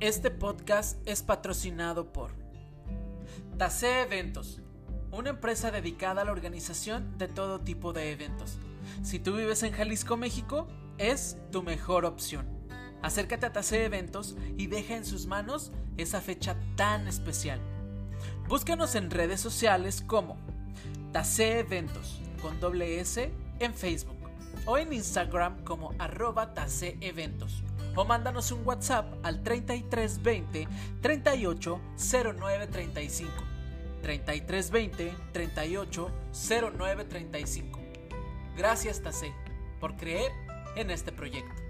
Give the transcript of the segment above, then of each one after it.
Este podcast es patrocinado por Tase Eventos, una empresa dedicada a la organización de todo tipo de eventos. Si tú vives en Jalisco, México, es tu mejor opción. Acércate a Tase Eventos y deja en sus manos esa fecha tan especial. Búscanos en redes sociales como Tase Eventos con doble S en Facebook o en Instagram como arroba Tase Eventos o mándanos un WhatsApp al 3320 38 09 35. 3320 38 09 35. Gracias Tase por creer en este proyecto.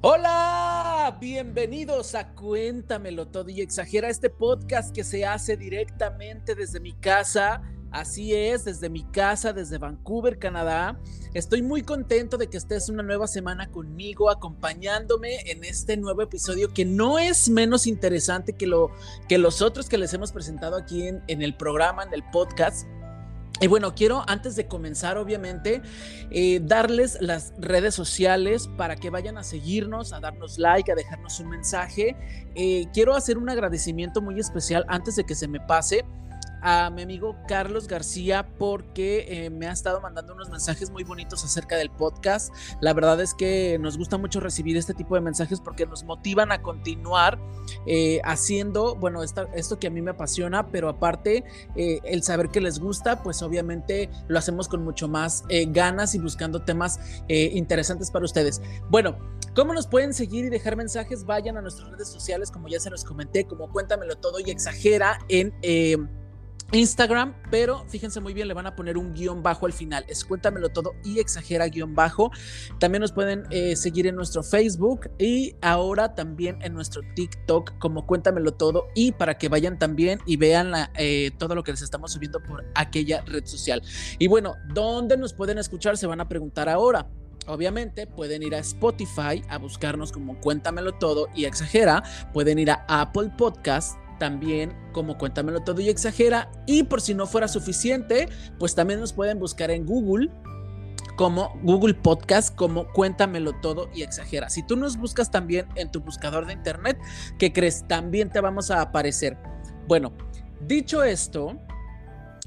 Hola, bienvenidos a Cuéntamelo todo y exagera este podcast que se hace directamente desde mi casa. Así es, desde mi casa, desde Vancouver, Canadá. Estoy muy contento de que estés una nueva semana conmigo, acompañándome en este nuevo episodio que no es menos interesante que, lo, que los otros que les hemos presentado aquí en, en el programa, en el podcast. Y bueno, quiero antes de comenzar, obviamente, eh, darles las redes sociales para que vayan a seguirnos, a darnos like, a dejarnos un mensaje. Eh, quiero hacer un agradecimiento muy especial antes de que se me pase a mi amigo Carlos García porque eh, me ha estado mandando unos mensajes muy bonitos acerca del podcast. La verdad es que nos gusta mucho recibir este tipo de mensajes porque nos motivan a continuar eh, haciendo, bueno, esto que a mí me apasiona, pero aparte eh, el saber que les gusta, pues obviamente lo hacemos con mucho más ganas y buscando temas interesantes para ustedes. Bueno, ¿cómo nos pueden seguir y dejar mensajes? Vayan a nuestras redes sociales, como ya se los comenté, como cuéntamelo todo y exagera en Instagram, pero fíjense muy bien, le van a poner un guion bajo al final. Es cuéntamelo todo y exagera guion bajo. También nos pueden eh, seguir en nuestro Facebook y ahora también en nuestro TikTok como cuéntamelo todo y para que vayan también y vean eh, todo lo que les estamos subiendo por aquella red social. Y bueno, ¿dónde nos pueden escuchar? Se van a preguntar ahora. Obviamente pueden ir a Spotify a buscarnos como Cuéntamelo todo y exagera. Pueden ir a Apple Podcast también como Cuéntamelo todo y exagera. Y por si no fuera suficiente, pues también nos pueden buscar en Google como Google Podcast, como Cuéntamelo todo y exagera. Si tú nos buscas también en tu buscador de internet, ¿qué crees? También te vamos a aparecer. Bueno, dicho esto,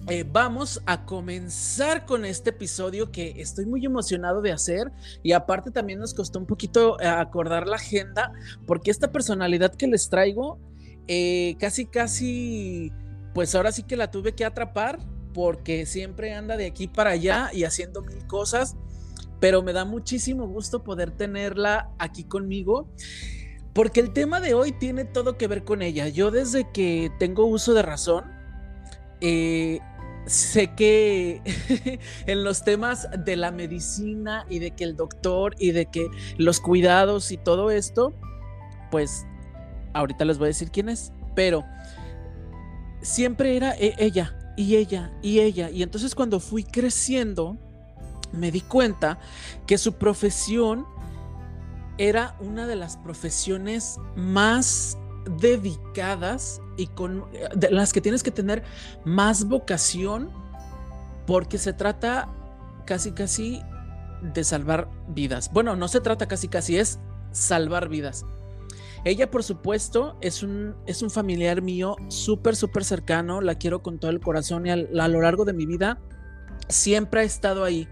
eh, vamos a comenzar con este episodio que estoy muy emocionado de hacer y aparte también nos costó un poquito eh, acordar la agenda porque esta personalidad que les traigo eh, casi, casi, pues ahora sí que la tuve que atrapar porque siempre anda de aquí para allá y haciendo mil cosas, pero me da muchísimo gusto poder tenerla aquí conmigo. Porque el tema de hoy tiene todo que ver con ella. Yo desde que tengo uso de razón, eh, sé que en los temas de la medicina y de que el doctor y de que los cuidados y todo esto, pues ahorita les voy a decir quién es, pero siempre era e, ella y ella y ella. Y entonces cuando fui creciendo, me di cuenta que su profesión era una de las profesiones más dedicadas y con de las que tienes que tener más vocación porque se trata casi casi de salvar vidas. Bueno, no se trata casi casi es salvar vidas. Ella, por supuesto, es un, es un familiar mío súper, súper cercano, la quiero con todo el corazón y a, lo largo de mi vida siempre ha estado ahí.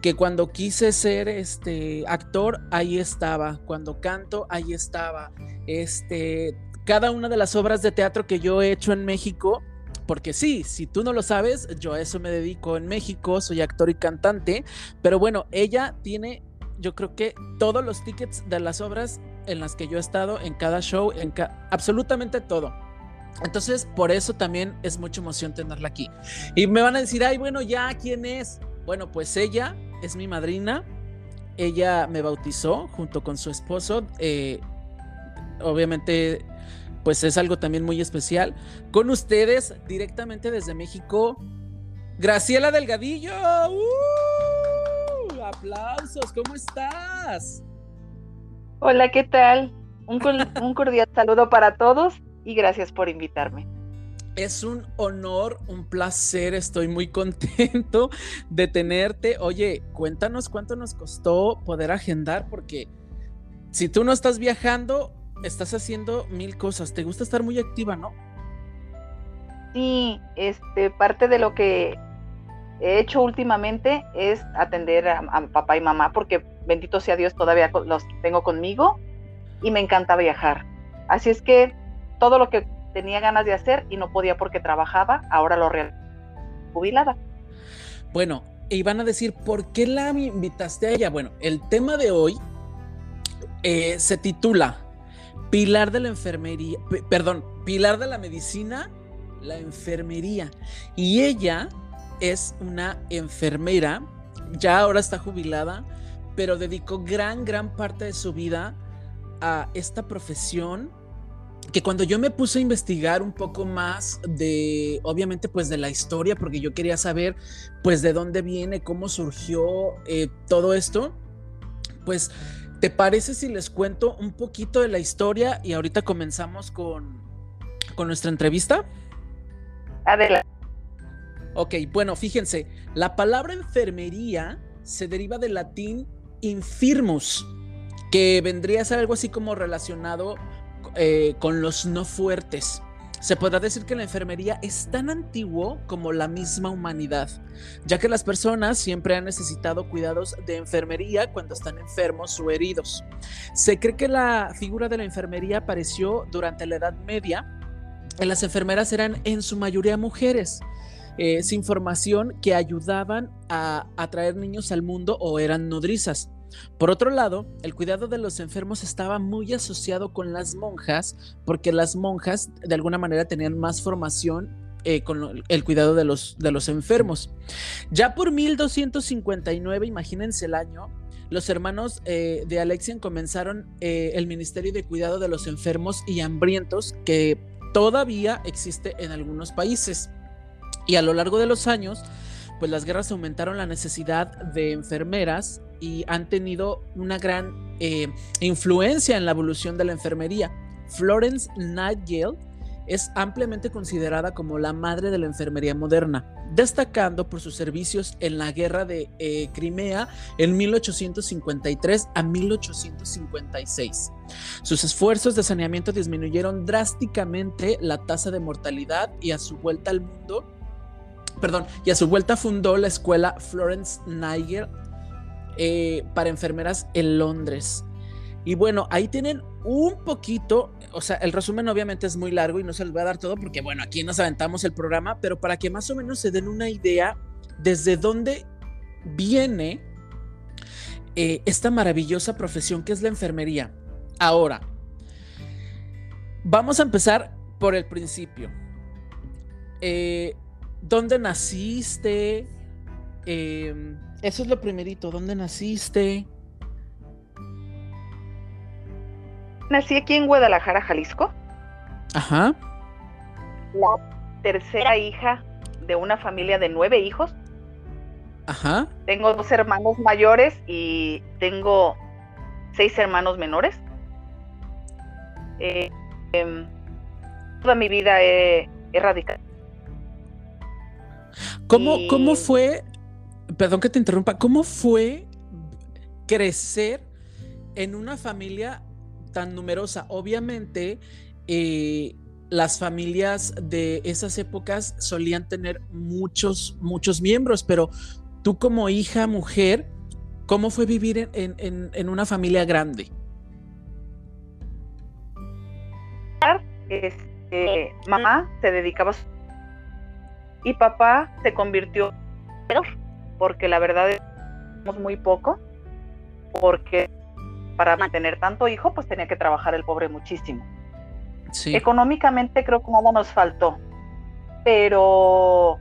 Que cuando quise ser este actor, ahí estaba. Cuando canto, ahí estaba. Este, cada una de las obras de teatro que yo he hecho en México, porque sí, si tú no lo sabes, yo a eso me dedico en México, soy actor y cantante, pero bueno, ella tiene, yo creo que todos los tickets de las obras en las que yo he estado, en cada show, en absolutamente todo. Entonces, por eso también es mucha emoción tenerla aquí. Y me van a decir, ay, bueno, ya, ¿quién es? Bueno, pues ella es mi madrina. Ella me bautizó junto con su esposo. Eh, obviamente, pues es algo también muy especial. Con ustedes, directamente desde México, Graciela Delgadillo. ¡Uh! Aplausos, ¿cómo estás? Hola, ¿qué tal? Un, cordial saludo para todos y gracias por invitarme. Es un honor, un placer, estoy muy contento de tenerte. Oye, cuéntanos cuánto nos costó poder agendar, porque si tú no estás viajando, estás haciendo mil cosas. Te gusta estar muy activa, ¿no? Sí, este, parte de lo que he hecho últimamente es atender a, papá y mamá, porque bendito sea Dios, todavía los tengo conmigo y me encanta viajar. Así es que todo lo que tenía ganas de hacer y no podía porque trabajaba, ahora lo real jubilada. Bueno, iban a decir, ¿por qué la invitaste a ella? Bueno, el tema de hoy eh, se titula Pilar de la enfermería, perdón, Pilar de la medicina, la enfermería. Y ella es una enfermera, ya ahora está jubilada, pero dedicó gran, gran parte de su vida a esta profesión que cuando yo me puse a investigar un poco más de, obviamente, pues de la historia, porque yo quería saber, pues, de dónde viene, cómo surgió eh, todo esto, pues, ¿te parece si les cuento un poquito de la historia y ahorita comenzamos con, con nuestra entrevista? Adelante. Ok, bueno, fíjense, la palabra enfermería se deriva del latín infirmus, que vendría a ser algo así como relacionado eh, con los no fuertes. Se podrá decir que la enfermería es tan antiguo como la misma humanidad, ya que las personas siempre han necesitado cuidados de enfermería cuando están enfermos o heridos. Se cree que la figura de la enfermería apareció durante la Edad Media. Las enfermeras eran en su mayoría mujeres, eh, sin formación que ayudaban a, a traer niños al mundo o eran nodrizas. Por otro lado, el cuidado de los enfermos estaba muy asociado con las monjas, porque las monjas de alguna manera tenían más formación eh, con el cuidado de los, de los enfermos. Ya por 1259, imagínense el año, los hermanos eh, de Alexian comenzaron eh, el Ministerio de Cuidado de los Enfermos y Hambrientos, que todavía existe en algunos países. Y a lo largo de los años, pues las guerras aumentaron la necesidad de enfermeras y han tenido una gran eh, influencia en la evolución de la enfermería. Florence Nightingale es ampliamente considerada como la madre de la enfermería moderna, destacando por sus servicios en la guerra de eh, Crimea en 1853 a 1856. Sus esfuerzos de saneamiento disminuyeron drásticamente la tasa de mortalidad y a su vuelta al mundo, perdón, y a su vuelta fundó la escuela Florence Nightingale eh, para enfermeras en Londres. Y bueno, ahí tienen un poquito, o sea, el resumen obviamente es muy largo y no se les va a dar todo porque, bueno, aquí nos aventamos el programa, pero para que más o menos se den una idea desde dónde viene eh, esta maravillosa profesión que es la enfermería. Ahora, vamos a empezar por el principio. Eh, ¿Dónde naciste? Eh, eso es lo primerito. ¿Dónde naciste? Nací aquí en Guadalajara, Jalisco. Ajá. La tercera hija de una familia de nueve hijos. Ajá. Tengo dos hermanos mayores y tengo seis hermanos menores. Eh, em, toda mi vida he, radicado. ¿Cómo, ¿Cómo fue perdón que te interrumpa, ¿cómo fue crecer en una familia tan numerosa? Obviamente, eh, las familias de esas épocas solían tener muchos, muchos miembros, pero tú como hija, mujer, ¿cómo fue vivir en, una familia grande? Este, mamá se dedicaba y papá se convirtió porque la verdad es muy poco, porque para mantener tanto hijo, pues tenía que trabajar el pobre muchísimo. Económicamente creo que nada nos faltó, pero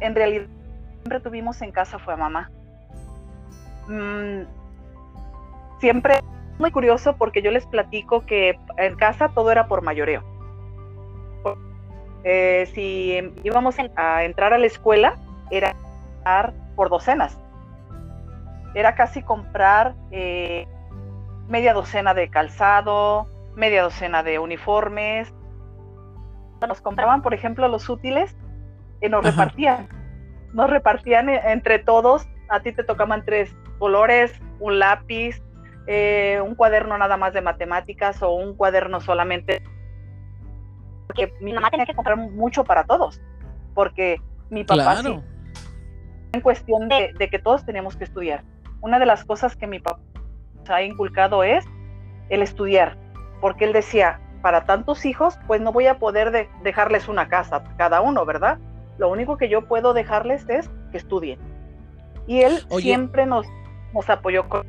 en realidad siempre tuvimos en casa fue a mamá. Mm, siempre muy curioso porque yo les platico que en casa todo era por mayoreo. Eh, si íbamos a entrar a la escuela, era por docenas. Era casi comprar eh, media docena de calzado, media docena de uniformes. nos compraban, por ejemplo, los útiles, y nos repartían. Nos repartían e, entre todos. A ti te tocaban tres colores, un lápiz, eh, un cuaderno nada más de matemáticas o un cuaderno solamente. Porque mi mamá tenía que comprar mucho para todos. Porque mi papá sí, en cuestión de, de, que todos teníamos que estudiar. Una de las cosas que mi papá ha inculcado es el estudiar, porque él decía, para tantos hijos, pues no voy a poder dejarles una casa cada uno, ¿verdad? Lo único que yo puedo dejarles es que estudien. Y él siempre nos, nos apoyó con...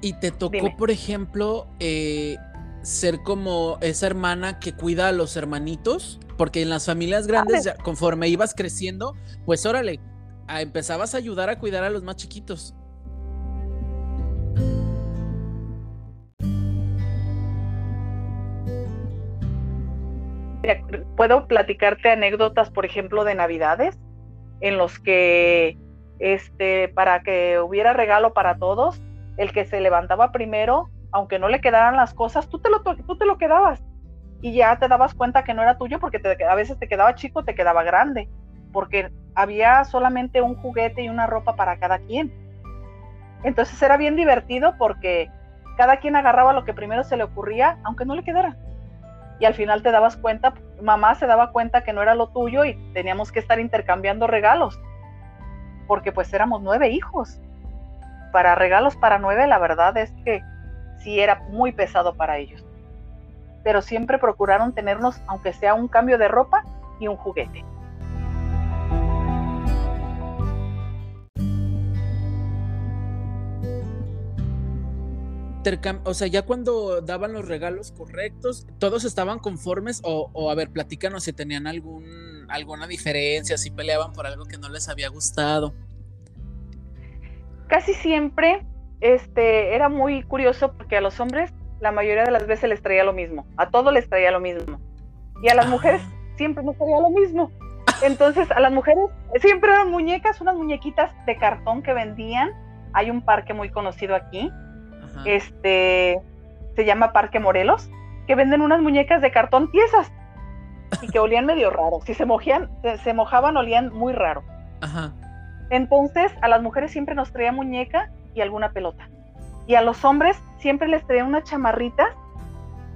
¿Y te tocó, por ejemplo, eh, ser como esa hermana que cuida a los hermanitos? Porque en las familias grandes, conforme ibas creciendo, pues órale, empezabas a ayudar a cuidar a los más chiquitos. puedo platicarte anécdotas, por ejemplo, de Navidades, en los que, este, para que hubiera regalo para todos, el que se levantaba primero, aunque no le quedaran las cosas, tú te lo, tú te lo quedabas y ya te dabas cuenta que no era tuyo porque a veces te quedaba chico, te quedaba grande, porque había solamente un juguete y una ropa para cada quien. Entonces era bien divertido porque cada quien agarraba lo que primero se le ocurría, aunque no le quedara y al final te dabas cuenta, mamá se daba cuenta que no era lo tuyo y teníamos que estar intercambiando regalos, porque pues éramos nueve hijos. Para regalos para nueve, la verdad es que sí era muy pesado para ellos. Pero siempre procuraron tenernos, aunque sea un cambio de ropa y un juguete. o sea, ya cuando daban los regalos correctos, todos estaban conformes o, a ver, platícanos si tenían algún, alguna diferencia, si peleaban por algo que no les había gustado. Casi siempre este, era muy curioso porque a los hombres la mayoría de las veces les traía lo mismo, a todos les traía lo mismo. Y a las mujeres siempre nos traía lo mismo. Entonces, a las mujeres siempre eran muñecas, unas muñequitas de cartón que vendían. Hay un parque muy conocido aquí, este, se llama Parque Morelos, que venden unas muñecas de cartón tiesas y que olían medio raro. Si se mojían, se, mojaban, olían muy raro. Entonces, a las mujeres siempre nos traía muñeca y alguna pelota. Y a los hombres siempre les traía unas chamarritas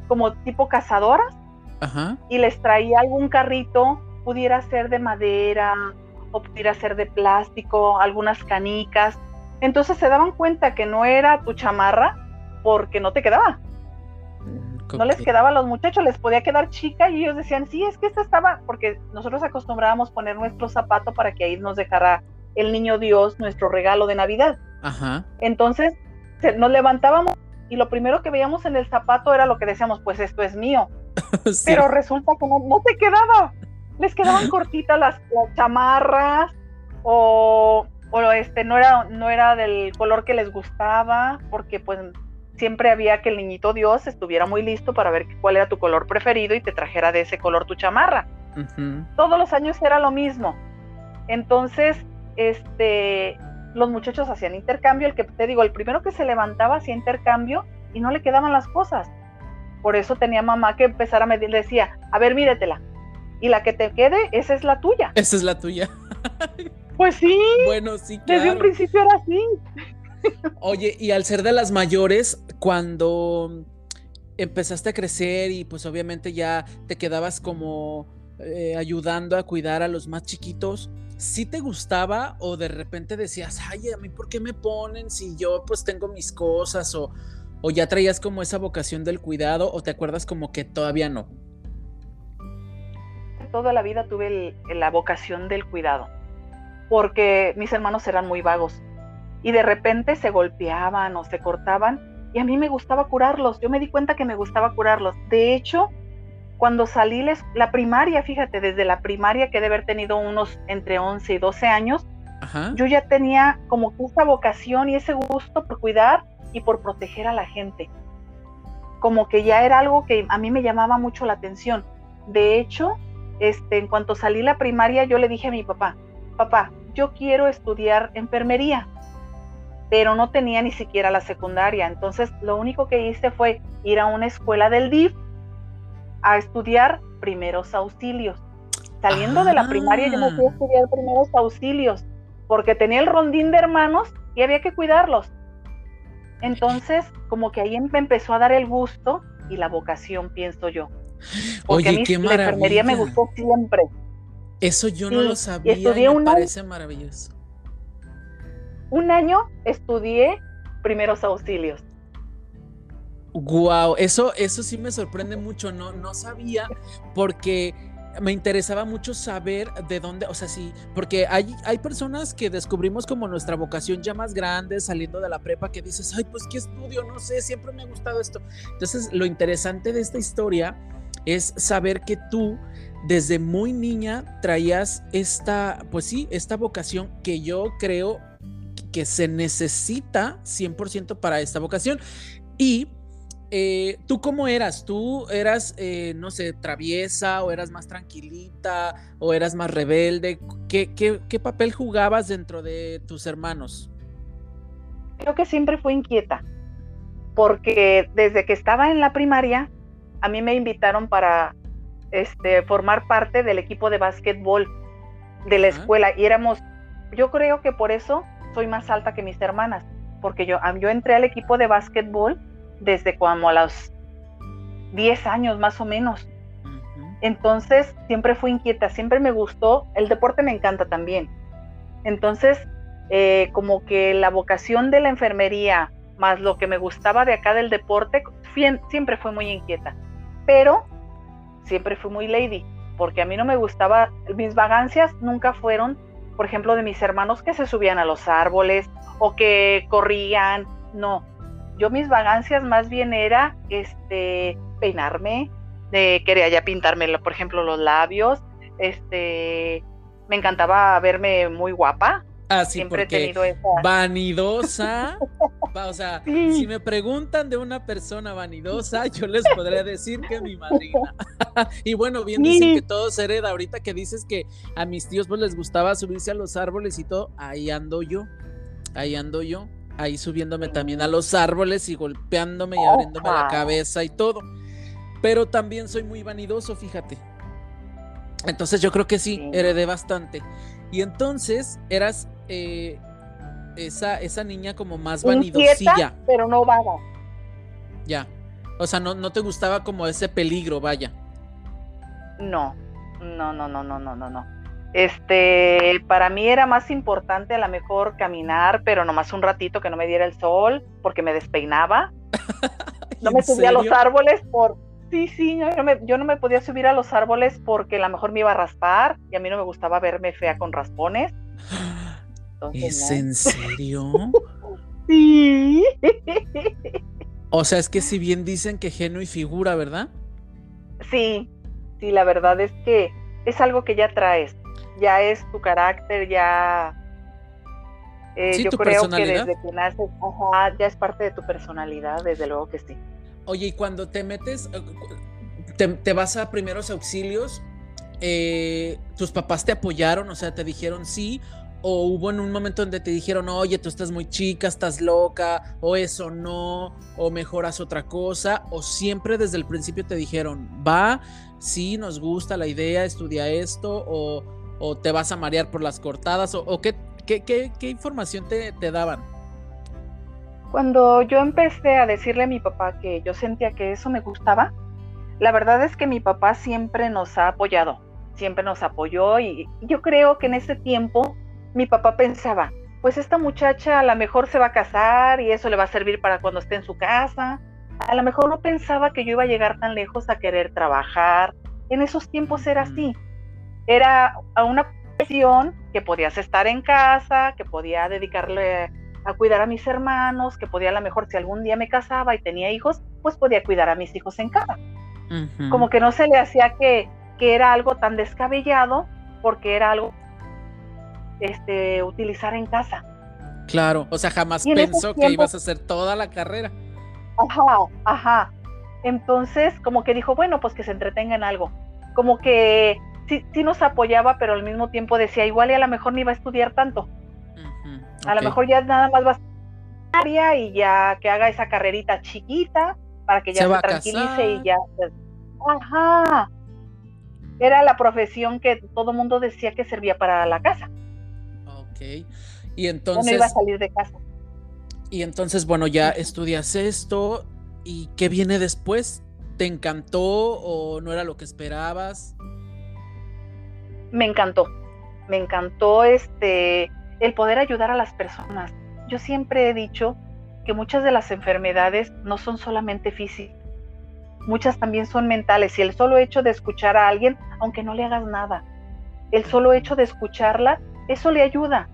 como tipo cazadoras y les traía algún carrito, pudiera ser de madera o pudiera ser de plástico, algunas canicas entonces se daban cuenta que no era tu chamarra porque no te quedaba. Mm, no les quedaba a los muchachos, les podía quedar chica y ellos decían, sí, es que esta estaba, porque nosotros acostumbrábamos poner nuestro zapato para que ahí nos dejara el niño Dios nuestro regalo de Navidad. Ajá. Entonces nos levantábamos y lo primero que veíamos en el zapato era lo que decíamos, pues esto es mío. Pero resulta que no, no te quedaba. Les quedaban cortitas las chamarras o o este no era no era del color que les gustaba porque pues siempre había que el niñito Dios estuviera muy listo para ver cuál era tu color preferido y te trajera de ese color tu chamarra. Todos los años era lo mismo. Entonces, este, los muchachos hacían intercambio. El que te digo, el primero que se levantaba hacía intercambio y no le quedaban las cosas. Por eso tenía mamá que empezar a medir, decía, a ver, míretela. Y la que te quede, esa es la tuya. Esa es la tuya. Pues sí. Bueno, sí. Desde un principio era así. Oye, y al ser de las mayores, cuando empezaste a crecer y pues obviamente ya te quedabas como eh, ayudando a cuidar a los más chiquitos, ¿sí te gustaba o de repente decías, ay, a mí por qué me ponen si yo pues tengo mis cosas o, o ya traías como esa vocación del cuidado o te acuerdas como que todavía no? Toda la vida tuve la vocación del cuidado porque mis hermanos eran muy vagos y de repente se golpeaban o se cortaban y a mí me gustaba curarlos. Yo me di cuenta que me gustaba curarlos. De hecho, cuando salí la primaria, fíjate, desde la primaria que debe haber tenido unos entre 11 y 12 años, yo ya tenía como esa vocación y ese gusto por cuidar y por proteger a la gente. Como que ya era algo que a mí me llamaba mucho la atención. De hecho, este, en cuanto salí la primaria, yo le dije a mi papá, papá, yo quiero estudiar enfermería, pero no tenía ni siquiera la secundaria. Entonces lo único que hice fue ir a una escuela del DIF a estudiar primeros auxilios. Saliendo de la primaria yo me fui a Ah. estudiar primeros auxilios, porque tenía el rondín de hermanos y había que cuidarlos. Entonces, como que ahí me empezó a dar el gusto y la vocación, pienso yo. Porque a Oye, mí qué la enfermería me gustó siempre. Eso yo no lo sabía. y estudié me un año. parece maravilloso. Un año estudié primeros auxilios. Wow, eso, eso sí me sorprende mucho, no, no sabía, porque me interesaba mucho saber de dónde, o sea, sí, porque hay, hay personas que descubrimos como nuestra vocación ya más grande, saliendo de la prepa, que dices, ay, pues qué estudio, no sé, siempre me ha gustado esto. Entonces, lo interesante de esta historia es saber que tú desde muy niña traías esta, pues sí, esta vocación que yo creo que se necesita 100% para esta vocación. Y eh, ¿tú cómo eras? ¿Tú eras, eh, no sé, traviesa o eras más tranquilita o eras más rebelde? ¿Qué, qué, qué papel jugabas dentro de tus hermanos? Creo que siempre fui inquieta, porque desde que estaba en la primaria, a mí me invitaron para este, formar parte del equipo de básquetbol de la escuela y éramos, yo creo que por eso soy más alta que mis hermanas, porque yo, yo entré al equipo de básquetbol desde como a los 10 años más o menos. Entonces siempre fui inquieta, siempre me gustó, el deporte me encanta también. Entonces, eh, como que la vocación de la enfermería más lo que me gustaba de acá del deporte, siempre fue muy inquieta. Pero siempre fui muy lady, porque a mí no me gustaba, mis vagancias nunca fueron, por ejemplo, de mis hermanos que se subían a los árboles o que corrían, no. Yo mis vagancias más bien era este peinarme, de quería ya pintarme, por ejemplo, los labios, este me encantaba verme muy guapa, Ah, sí, siempre he tenido esa vanidosa, va, o sea, Sí. si me preguntan de una persona vanidosa, yo les podría decir que mi madrina. y bueno, bien dicen Sí. que todo se hereda. Ahorita que dices que a mis tíos pues les gustaba subirse a los árboles y todo, ahí ando yo, ahí ando yo, ahí subiéndome también a los árboles y golpeándome y abriéndome la cabeza y todo. Pero también soy muy vanidoso, fíjate. Entonces yo creo que sí, Sí. heredé bastante. Y entonces eras eh, esa, esa niña como más vanidosilla. inquieta, pero no vaga. Ya. O sea, no, no te gustaba como ese peligro, vaya. No, no, no, no, no, no, no, no. Este, para mí era más importante a lo mejor caminar, pero nomás un ratito que no me diera el sol, porque me despeinaba. No me ¿En subía a los árboles por... Sí, sí, yo no, me, yo no me podía subir a los árboles porque a lo mejor me iba a raspar y a mí no me gustaba verme fea con raspones. Entonces, ¿Es no. en serio? Sí. O sea, es que si bien dicen que genio y figura, ¿verdad? Sí, sí, la verdad es que es algo que ya traes, ya es tu carácter, ya... eh, Sí, yo tu creo que desde que naces, ajá, ya es parte de tu personalidad, desde luego que sí. Oye, y cuando te metes, eh, te vas a primeros auxilios, eh, ¿tus papás te apoyaron? O sea, te dijeron sí, o hubo en un momento donde te dijeron, oye, tú estás muy chica, estás loca, o eso no, o mejoras otra cosa, o siempre desde el principio te dijeron, va, sí, nos gusta la idea, estudia esto, o, o te vas a marear por las cortadas, o, qué, información te daban. Cuando yo empecé a decirle a mi papá que yo sentía que eso me gustaba, la verdad es que mi papá siempre nos ha apoyado, siempre nos apoyó y yo creo que en ese tiempo mi papá pensaba, pues esta muchacha a lo mejor se va a casar y eso le va a servir para cuando esté en su casa. A lo mejor no pensaba que yo iba a llegar tan lejos a querer trabajar. En esos tiempos era así. Era a una profesión que podías estar en casa, que podía dedicarle a cuidar a mis hermanos, que podía a lo mejor si algún día me casaba y tenía hijos, pues podía cuidar a mis hijos en casa. Como que no se le hacía que, que era algo tan descabellado porque era algo este, utilizar en casa. Claro, o sea, jamás pensó que ibas a hacer toda la carrera. Ajá, ajá. Entonces, como que dijo, bueno, pues que se entretenga en algo. Como que sí, sí nos apoyaba, pero al mismo tiempo decía, igual y a lo mejor ni va a estudiar tanto. A lo mejor ya nada más va a estudiar y ya que haga esa carrerita chiquita para que ya Se tranquilice y ya. se- Ajá. era la profesión que todo mundo decía que servía para la casa. Ok. Y entonces... No iba a salir de casa. Y entonces, bueno, ya estudias esto. ¿Y qué viene después? ¿Te encantó o no era lo que esperabas? Me encantó. Me encantó este el poder ayudar a las personas. Yo siempre he dicho que muchas de las enfermedades no son solamente físicas, muchas también son mentales y el solo hecho de escuchar a alguien, aunque no le hagas nada, el solo hecho de escucharla, eso le ayuda.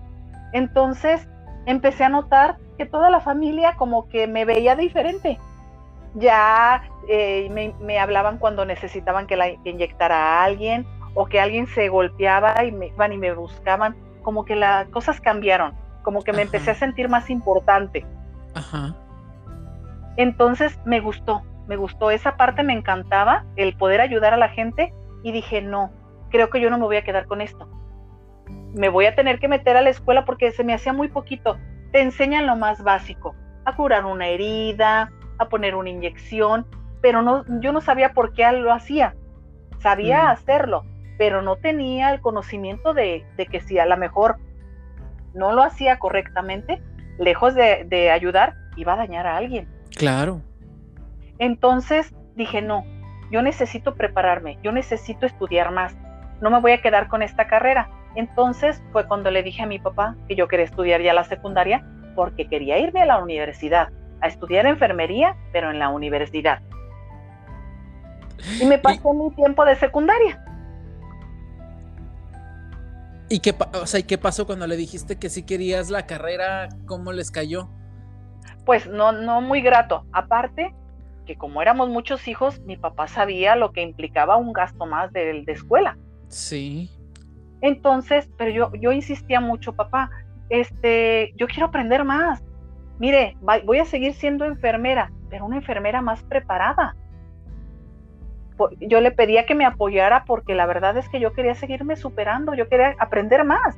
Entonces empecé a notar que toda la familia como que me veía diferente. Ya eh, me, hablaban cuando necesitaban que la inyectara a alguien o que alguien se golpeaba y me iban y me buscaban como que las cosas cambiaron, como que me empecé a sentir más importante. Ajá. Entonces me gustó, me gustó, esa parte me encantaba, el poder ayudar a la gente y dije, no, creo que yo no me voy a quedar con esto. Me voy a tener que meter a la escuela porque se me hacía muy poquito. Te enseñan lo más básico, a curar una herida, a poner una inyección, pero no, yo no sabía por qué lo hacía. Sabía mm. hacerlo, pero no tenía el conocimiento de, que si a lo mejor no lo hacía correctamente, lejos de, ayudar, iba a dañar a alguien. Claro. Entonces dije, no, yo necesito prepararme, yo necesito estudiar más, no me voy a quedar con esta carrera. Entonces fue cuando le dije a mi papá que yo quería estudiar ya la secundaria porque quería irme a la universidad, a estudiar enfermería, pero en la universidad. Y me pasó mi tiempo de secundaria. ¿Y qué, o sea, qué pasó cuando le dijiste que sí querías la carrera? ¿Cómo les cayó? Pues no, no muy grato. Aparte, que como éramos muchos hijos, mi papá sabía lo que implicaba un gasto más de, de escuela. Sí. Entonces, pero yo, yo insistía mucho, papá, este, yo quiero aprender más. Mire, voy a seguir siendo enfermera, pero una enfermera más preparada yo le pedía que me apoyara porque la verdad es que yo quería seguirme superando, yo quería aprender más.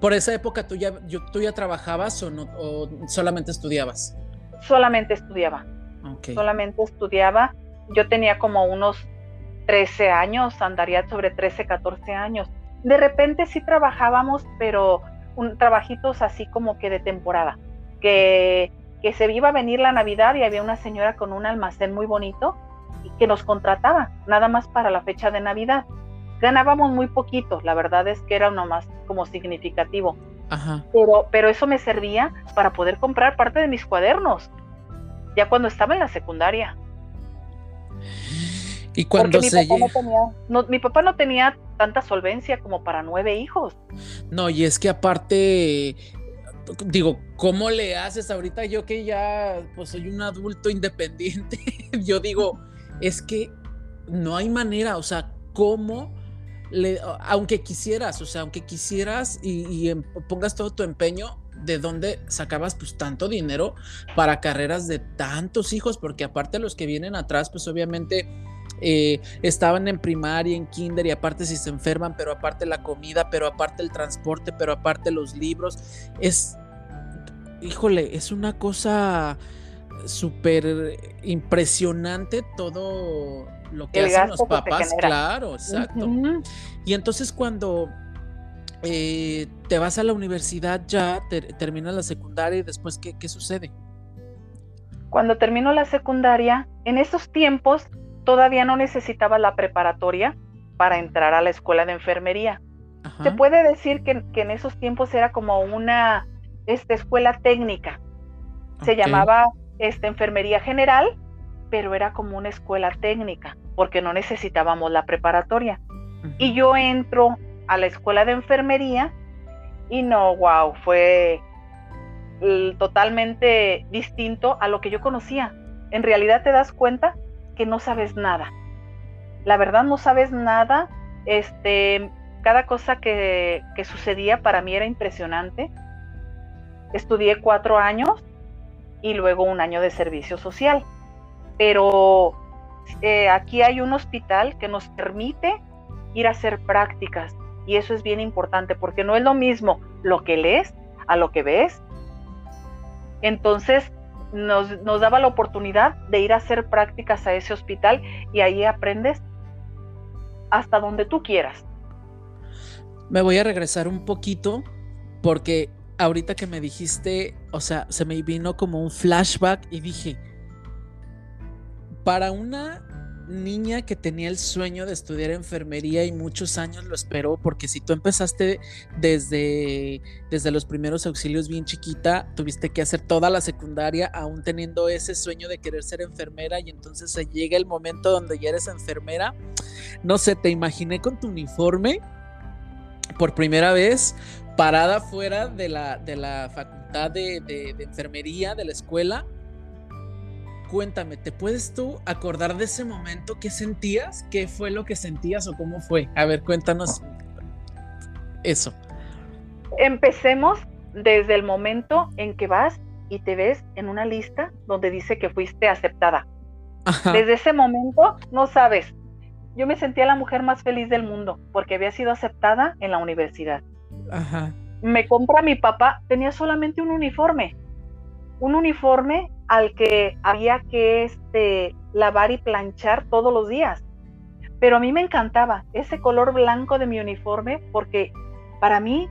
¿Por esa época tú ya, tú ya trabajabas o, no, solamente estudiabas? Solamente estudiaba. Solamente estudiaba. Yo tenía como unos 13 años, andaría sobre 13, 14 años. De repente sí trabajábamos, pero un, trabajitos así como que de temporada. Que, que se iba a venir la Navidad y había una señora con un almacén muy bonito que nos contrataba, nada más para la fecha de Navidad. Ganábamos muy poquito, la verdad es que era uno más como significativo. Pero, pero eso me servía para poder comprar parte de mis cuadernos, ya cuando estaba en la secundaria. Y cuando mi se papá no mi papá no tenía tanta solvencia como para nueve hijos. No, y es que aparte, digo, ¿cómo le haces ahorita yo que ya pues soy un adulto independiente? yo digo, es que no hay manera, o sea, ¿cómo? Le, aunque quisieras, o sea, aunque quisieras y, em, pongas todo tu empeño, ¿de dónde sacabas pues tanto dinero para carreras de tantos hijos? Porque aparte los que vienen atrás, pues obviamente eh, estaban en primaria, en kinder y aparte si se enferman, pero aparte la comida, pero aparte el transporte, pero aparte los libros, es, híjole, es una cosa súper impresionante todo lo que hacen los papás, claro, exacto. Y entonces cuando eh, te vas a la universidad ya, terminas la secundaria y después, ¿qué, ¿qué, sucede? Cuando termino la secundaria, en esos tiempos todavía no necesitaba la preparatoria para entrar a la escuela de enfermería. Se puede decir que, en esos tiempos era como una esta escuela técnica. Se llamaba esta enfermería general, pero era como una escuela técnica, porque no necesitábamos la preparatoria. Y yo entro a la escuela de enfermería y no, wow, fue totalmente distinto a lo que yo conocía. En realidad te das cuenta que no sabes nada. La verdad no sabes nada. Este, cada cosa que, que sucedía para mí era impresionante. Estudié cuatro años y luego un año de servicio social. Pero eh, aquí hay un hospital que nos permite ir a hacer prácticas y eso es bien importante porque no es lo mismo lo que lees a lo que ves. Entonces nos, nos daba la oportunidad de ir a hacer prácticas a ese hospital y ahí aprendes hasta donde tú quieras. Me voy a regresar un poquito porque ahorita que me dijiste, o sea, se me vino como un flashback y dije, para una niña que tenía el sueño de estudiar enfermería y muchos años lo esperó, porque si tú empezaste desde, desde los primeros auxilios bien chiquita, tuviste que hacer toda la secundaria aún teniendo ese sueño de querer ser enfermera y entonces se llega el momento donde ya eres enfermera. No sé, te imaginé con tu uniforme por primera vez parada fuera de la, de la facultad de, de enfermería de la escuela cuéntame, ¿te puedes tú acordar de ese momento? ¿Qué sentías? ¿Qué fue lo que sentías o cómo fue? A ver, cuéntanos eso. Empecemos desde el momento en que vas y te ves en una lista donde dice que fuiste aceptada. Desde ese momento, no sabes, yo me sentía la mujer más feliz del mundo porque había sido aceptada en la universidad. Ajá. Me compra mi papá, tenía solamente un uniforme, un uniforme al que había que este, lavar y planchar todos los días. Pero a mí me encantaba ese color blanco de mi uniforme porque para mí,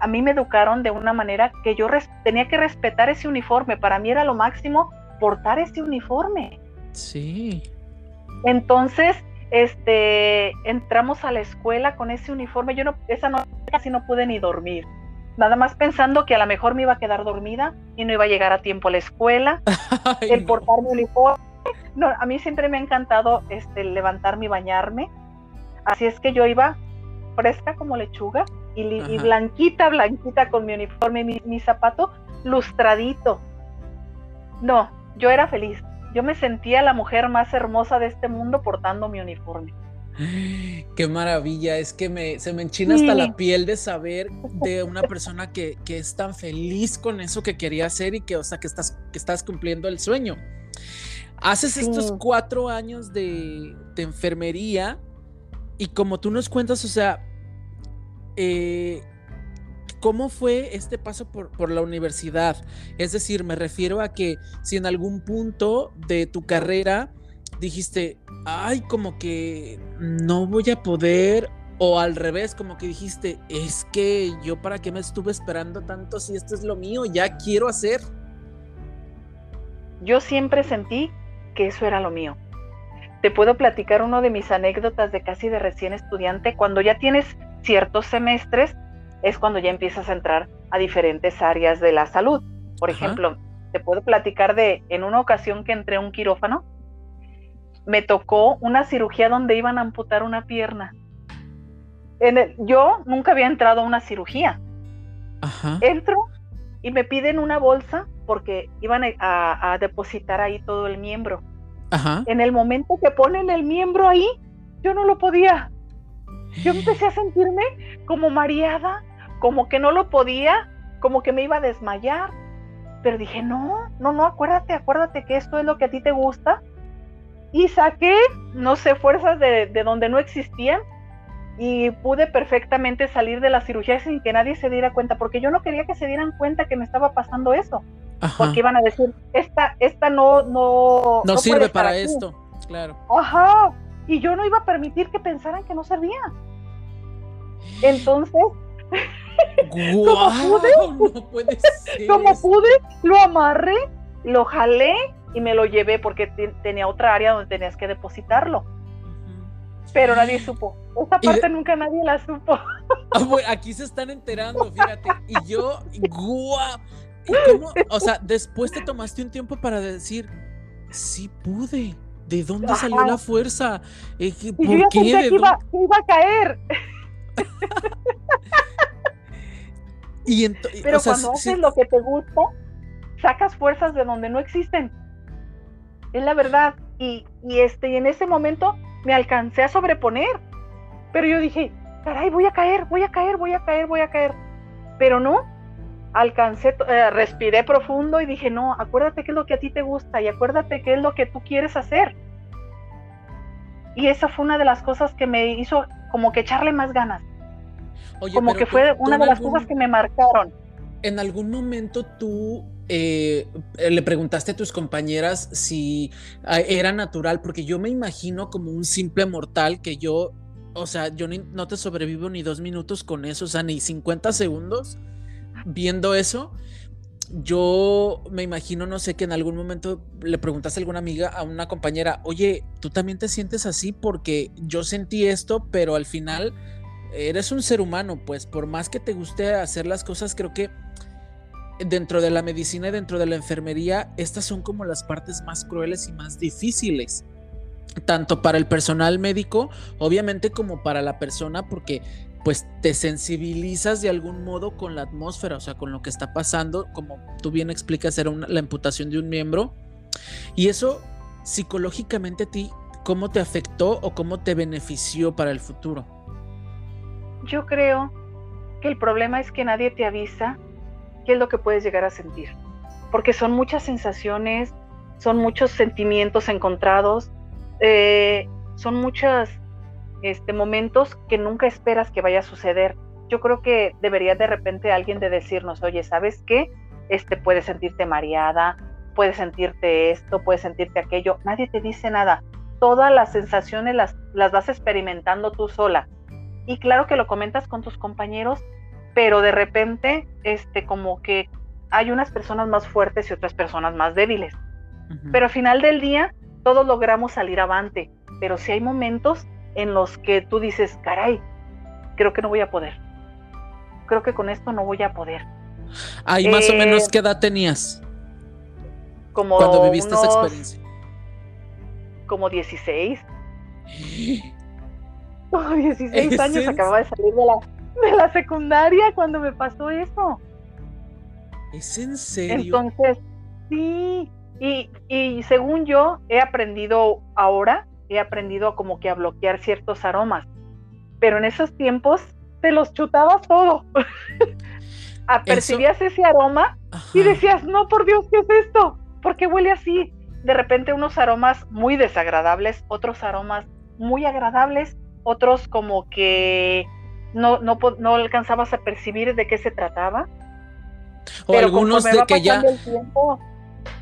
a mí me educaron de una manera que yo tenía que respetar ese uniforme. Para mí era lo máximo portar ese uniforme. Sí. Entonces, este, entramos a la escuela con ese uniforme. Yo no, esa noche casi no pude ni dormir nada más pensando que a lo mejor me iba a quedar dormida y no iba a llegar a tiempo a la escuela, el portarme uniforme. No, a mí siempre me ha encantado este, levantarme y bañarme, así es que yo iba fresca como lechuga y, blanquita, blanquita con mi uniforme, mi, mi zapato lustradito. No, yo era feliz. Yo me sentía la mujer más hermosa de este mundo portando mi uniforme. Qué maravilla, es que me, se me enchina hasta la piel de saber de una persona que, es tan feliz con eso que quería hacer y que, o sea, que estás, que estás cumpliendo el sueño. Haces estos cuatro años de, enfermería y como tú nos cuentas, o sea, eh, ¿cómo fue este paso por, la universidad? Es decir, me refiero a que si en algún punto de tu carrera dijiste, ay, como que no voy a poder, o al revés, como que dijiste, es que yo para qué me estuve esperando tanto si esto es lo mío, ya quiero hacer. Yo siempre sentí que eso era lo mío. Te puedo platicar uno de mis anécdotas de casi de recién estudiante. Cuando ya tienes ciertos semestres, es cuando ya empiezas a entrar a diferentes áreas de la salud. Por ejemplo, te puedo platicar de en una ocasión que entré a un quirófano me tocó una cirugía donde iban a amputar una pierna. En yo nunca había entrado a una cirugía. Entro y me piden una bolsa porque iban a, depositar ahí todo el miembro. En el momento que ponen el miembro ahí, yo no lo podía. Yo empecé a sentirme como mareada, como que no lo podía, como que me iba a desmayar. Pero dije, no, no, no, acuérdate, acuérdate que esto es lo que a ti te gusta y saqué, no sé, fuerzas de, donde no existían y pude perfectamente salir de la cirugía sin que nadie se diera cuenta, porque yo no quería que se dieran cuenta que me estaba pasando eso, porque iban a decir, esta, esta no, no, no, sirve para esto, claro. Ajá, y yo no iba a permitir que pensaran que no servía. Entonces, como pude, como pude, lo amarré, lo jalé y me lo llevé porque tenía otra área donde tenías que depositarlo. Pero nadie supo. Esa parte nunca nadie la supo. Ah, aquí se están enterando, fíjate. Y yo, guau. O sea, después te tomaste un tiempo para decir, sí pude. ¿De dónde salió la fuerza? Eh, ¿Por qué? Que iba, a caer. y Pero cuando haces lo que te gusta, sacas fuerzas de donde no existen es la verdad. Y, este, y en ese momento me alcancé a sobreponer. Pero yo dije, caray, voy a caer, voy a caer, voy a caer, voy a caer. Pero no, alcancé, eh, respiré profundo y dije, no, acuérdate qué es lo que a ti te gusta y acuérdate qué es lo que tú quieres hacer. Y esa fue una de las cosas que me hizo como que echarle más ganas. Como que fue una de las cosas que me marcaron. ¿En algún momento tú eh, le preguntaste a tus compañeras si ah, era natural, porque yo me imagino como un simple mortal que yo o sea, yo no te sobrevivo ni dos minutos con eso, o sea, ni 50 segundos viendo eso. Yo me imagino, no sé, que en algún momento le preguntaste a alguna amiga, a una compañera, oye, ¿tú también te sientes así? Porque yo sentí esto, pero al final eres un ser humano, pues por más que te guste hacer las cosas, creo que dentro de la medicina y dentro de la enfermería, estas son como las partes más crueles y más difíciles tanto para el personal médico, obviamente como para la persona, porque pues te sensibilizas de algún modo con la atmósfera, o sea, con lo que está pasando, como tú bien explicas, era la amputación de un miembro. Y eso psicológicamente a ti, ¿cómo te afectó o cómo te benefició para el futuro? Yo creo que el problema es que nadie te avisa qué es lo que puedes llegar a sentir, porque son muchas sensaciones, son muchos sentimientos encontrados eh, son muchos este, momentos que nunca esperas que vaya a suceder. Yo creo que debería de repente alguien de decirnos, oye, ¿sabes qué? Este, puedes sentirte mareada, puedes sentirte esto, puedes sentirte aquello. Nadie te dice nada. Todas las sensaciones las, las vas experimentando tú sola. Y claro que lo comentas con tus compañeros, pero de repente, este, como que hay unas personas más fuertes y otras personas más débiles. Pero al final del día, todos logramos salir avante, pero si hay momentos en los que tú dices, caray, creo que no voy a poder. Creo que con esto no voy a poder. Ahí más o menos eh, qué edad tenías? Como cuando viviste esa experiencia. Como 16. Como 16 años acababa de salir de la, de la secundaria cuando me pasó eso. ¿Es en serio? Entonces, sí, y, según yo, he aprendido ahora, he aprendido como que a bloquear ciertos aromas, pero en esos tiempos te los chutabas todo. Apercibías ese aroma y decías, no, por Dios, ¿qué es esto? ¿Por qué huele así? De repente unos aromas muy desagradables, otros aromas muy agradables, otros como que no, no, no alcanzabas a percibir de qué se trataba. O algunos de que ya...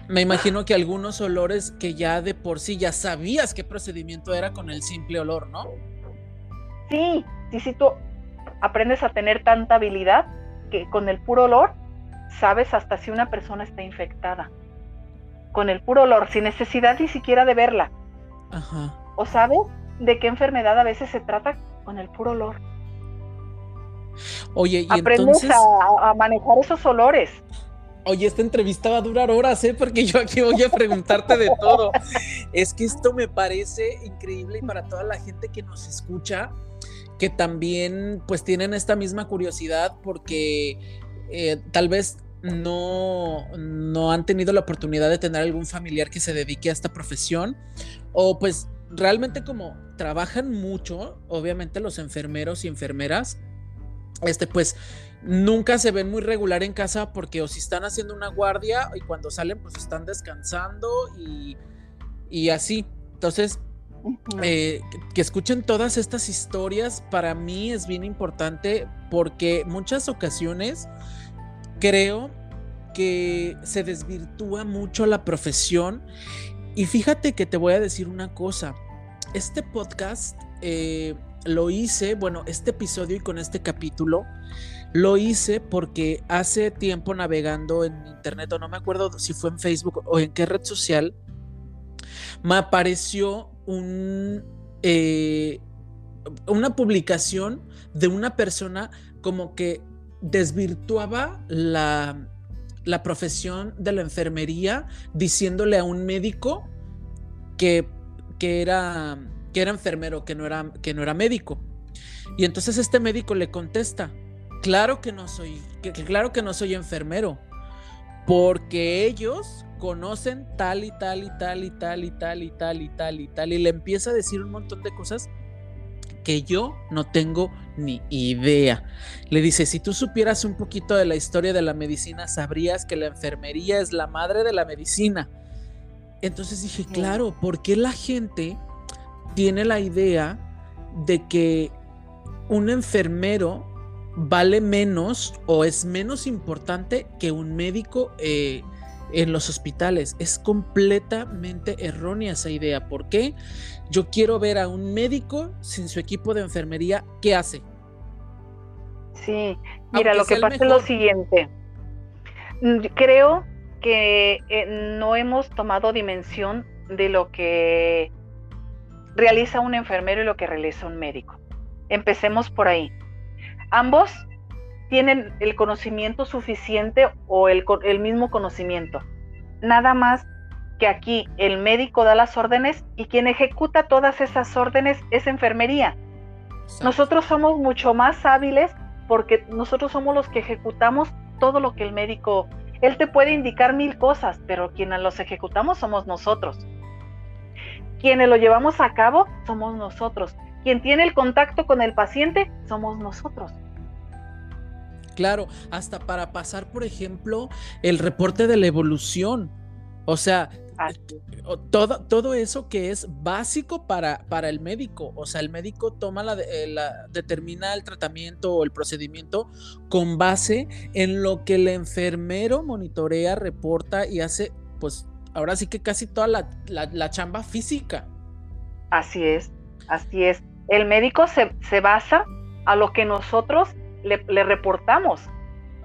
Me imagino que algunos olores que ya de por sí ya sabías qué procedimiento era con el simple olor, ¿no? Sí, sí, sí, tú aprendes a tener tanta habilidad que con el puro olor sabes hasta si una persona está infectada. Con el puro olor, sin necesidad ni siquiera de verla. Ajá. O sabes de qué enfermedad a veces se trata con el puro olor. Oye, y aprendes entonces... a manejar esos olores. Oye, esta entrevista va a durar horas, ¿eh? Porque yo aquí voy a preguntarte de todo. Es que esto me parece increíble y para toda la gente que nos escucha, que también pues tienen esta misma curiosidad porque eh, tal vez no, no han tenido la oportunidad de tener algún familiar que se dedique a esta profesión o pues realmente como trabajan mucho, obviamente los enfermeros y enfermeras, este pues nunca se ven muy regular en casa porque o si están haciendo una guardia y cuando salen pues están descansando y, así. Entonces, eh, que, escuchen todas estas historias para mí es bien importante porque muchas ocasiones creo que se desvirtúa mucho la profesión y fíjate que te voy a decir una cosa, este podcast eh, lo hice, bueno, este episodio y con este capítulo lo hice porque hace tiempo navegando en internet, o no me acuerdo si fue en Facebook o en qué red social, me apareció un, eh, una publicación de una persona como que desvirtuaba la, la profesión de la enfermería diciéndole a un médico que, que, era, que era enfermero, que no era, que no era médico. Y entonces este médico le contesta, Claro que no soy, claro que no soy enfermero, porque ellos conocen tal y tal y tal y tal y tal y tal y tal y tal y le empieza a decir un montón de cosas que yo no tengo ni idea. Le dice, si tú supieras un poquito de la historia de la medicina, sabrías que la enfermería es la madre de la medicina. Entonces dije, claro, ¿por qué la gente tiene la idea de que un enfermero vale menos o es menos importante que un médico eh, en los hospitales. Es completamente errónea esa idea. ¿Por qué? Yo quiero ver a un médico sin su equipo de enfermería. ¿Qué hace? Sí, mira, lo que pasa es lo siguiente. Mm, creo que eh, no hemos tomado dimensión de lo que realiza un enfermero y lo que realiza un médico. Empecemos por ahí. Ambos tienen el conocimiento suficiente o el, el mismo conocimiento. Nada más que aquí el médico da las órdenes y quien ejecuta todas esas órdenes es enfermería. Nosotros somos mucho más hábiles porque nosotros somos los que ejecutamos todo lo que el médico, él te puede indicar mil cosas, pero quienes los ejecutamos somos nosotros. Quienes lo llevamos a cabo somos nosotros. Quien tiene el contacto con el paciente somos nosotros. Claro, hasta para pasar, por ejemplo, el reporte de la evolución. O sea, todo, todo eso que es básico para, para el médico. O sea, el médico toma la, eh, la, determina el tratamiento o el procedimiento con base en lo que el enfermero monitorea, reporta y hace, pues ahora sí que casi toda la, la chamba física. Así es, así es. El médico se, se basa a lo que nosotros le, reportamos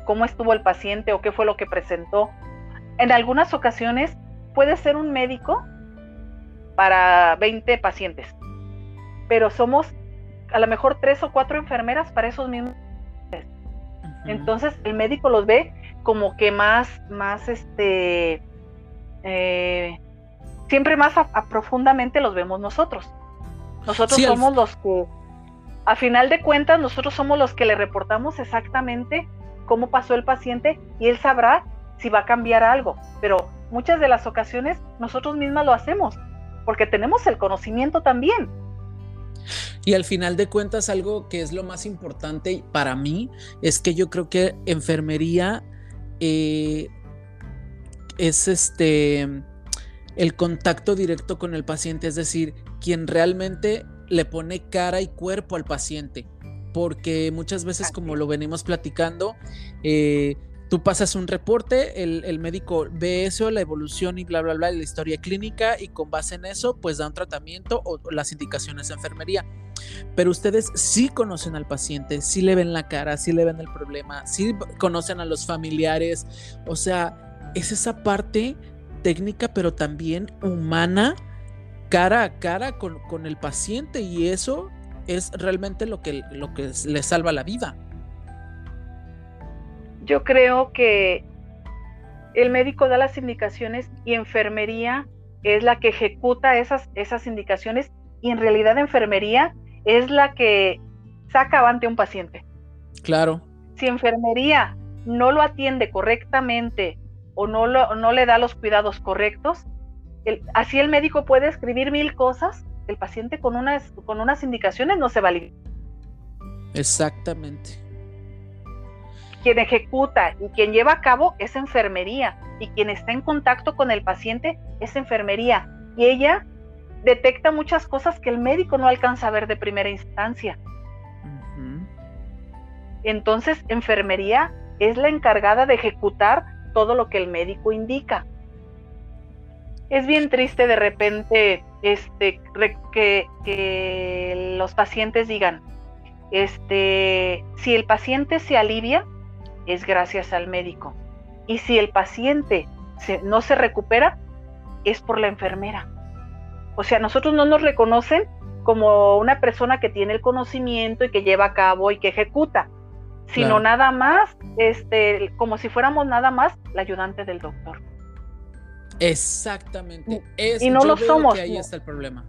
cómo estuvo el paciente o qué fue lo que presentó. En algunas ocasiones puede ser un médico para 20 pacientes, pero somos a lo mejor tres o cuatro enfermeras para esos mismos. Entonces el médico los ve como que más, más este, eh, siempre más profundamente los vemos nosotros. Nosotros somos los que a final de cuentas nosotros somos los que le reportamos exactamente cómo pasó el paciente y él sabrá si va a cambiar algo. Pero muchas de las ocasiones nosotros mismas lo hacemos porque tenemos el conocimiento también. Y al final de cuentas algo que es lo más importante para mí es que yo creo que enfermería eh, es este el contacto directo con el paciente, es decir, quien realmente le pone cara y cuerpo al paciente, porque muchas veces, como lo venimos platicando, eh, tú pasas un reporte, el, médico ve eso, la evolución y bla, bla, bla, la historia clínica, y con base en eso, pues da un tratamiento o, las indicaciones de enfermería. Pero ustedes sí conocen al paciente, sí le ven la cara, sí le ven el problema, sí conocen a los familiares, o sea, es esa parte técnica, pero también humana cara a cara con, el paciente y eso es realmente lo que, lo que le salva la vida. Yo creo que el médico da las indicaciones y enfermería es la que ejecuta esas, esas indicaciones y en realidad enfermería es la que saca avante a un paciente. Claro. Si enfermería no lo atiende correctamente o no, lo, no le da los cuidados correctos, así el médico puede escribir mil cosas, el paciente con unas, con unas indicaciones no se va a Exactamente. Quien ejecuta y quien lleva a cabo es enfermería y quien está en contacto con el paciente es enfermería. Y ella detecta muchas cosas que el médico no alcanza a ver de primera instancia. Entonces, enfermería es la encargada de ejecutar todo lo que el médico indica. Es bien triste de repente este, que, los pacientes digan, este, si el paciente se alivia, es gracias al médico. Y si el paciente no se recupera, es por la enfermera. O sea, nosotros no nos reconocen como una persona que tiene el conocimiento y que lleva a cabo y que ejecuta, sino nada más, este, como si fuéramos nada más la ayudante del doctor. Exactamente. y no lo somos. Que ahí está el problema.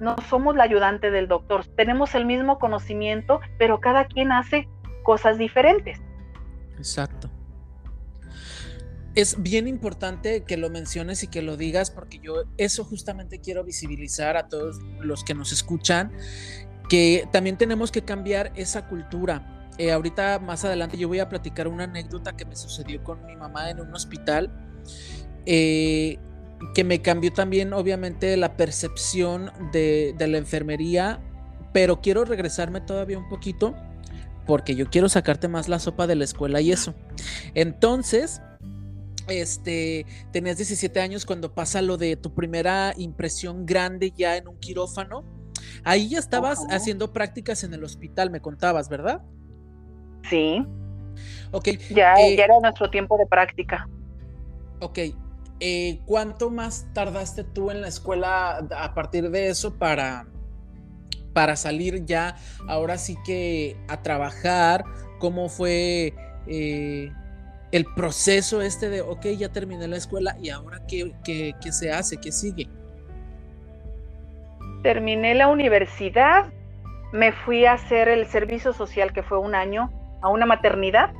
No somos la ayudante del doctor. Tenemos el mismo conocimiento, pero cada quien hace cosas diferentes. Exacto. Es bien importante que lo menciones y que lo digas porque yo eso justamente quiero visibilizar a todos los que nos escuchan, que también tenemos que cambiar esa cultura. Eh, ahorita más adelante yo voy a platicar una anécdota que me sucedió con mi mamá en un hospital eh, que me cambió también obviamente la percepción de, la enfermería, pero quiero regresarme todavía un poquito porque yo quiero sacarte más la sopa de la escuela y eso. Entonces, este, tenías 17 años cuando pasa lo de tu primera impresión grande ya en un quirófano. Ahí ya estabas haciendo prácticas en el hospital, me contabas, ¿verdad? Sí. Ok. Ya, eh, ya era nuestro tiempo de práctica. Ok. Eh, ¿Cuánto más tardaste tú en la escuela a partir de eso para, para salir ya ahora sí que a trabajar? ¿Cómo fue eh, el proceso este de, ok, ya terminé la escuela y ahora qué, qué, se hace? ¿Qué sigue? Terminé la universidad, me fui a hacer el servicio social que fue un año a una maternidad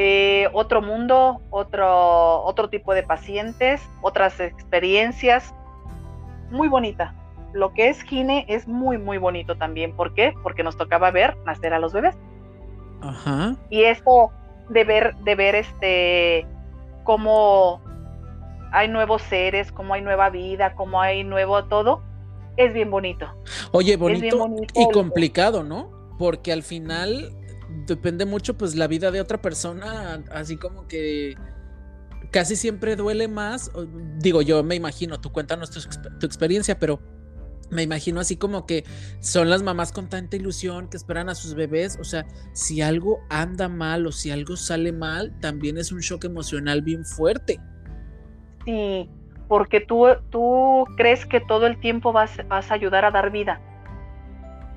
eh, otro mundo, otro, otro tipo de pacientes, otras experiencias. Muy bonita. Lo que es Gine es muy, muy bonito también. ¿Por qué? Porque nos tocaba ver nacer a los bebés. Ajá. Y esto de ver, de ver este, cómo hay nuevos seres, cómo hay nueva vida, cómo hay nuevo todo, es bien bonito. Oye, bonito, y complicado, ¿no? Porque al final depende mucho pues la vida de otra persona, así como que casi siempre duele más, digo yo me imagino, tú cuéntanos tu, tu experiencia, pero me imagino así como que son las mamás con tanta ilusión que esperan a sus bebés, o sea, si algo anda mal o si algo sale mal, también es un shock emocional bien fuerte. Sí, porque tú, tú crees que todo el tiempo vas, vas a ayudar a dar vida.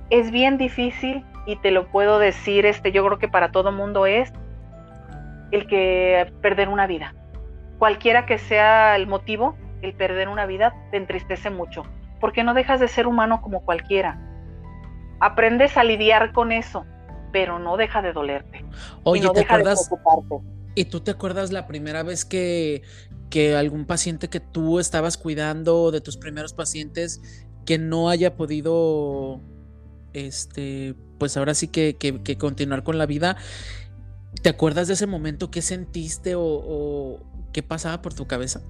Es bien difícil y te lo puedo decir, este, yo creo que para todo mundo es el que perder una vida. Cualquiera que sea el motivo, el perder una vida te entristece mucho, porque no dejas de ser humano como cualquiera. Aprendes a lidiar con eso, pero no deja de dolerte. Oye, ¿te acuerdas? ¿Y tú te acuerdas la primera vez que, que algún paciente que tú estabas cuidando, de tus primeros pacientes, que no haya podido este, pues ahora sí que, continuar con la vida. ¿Te acuerdas de ese momento? ¿Qué sentiste o, qué pasaba por tu cabeza?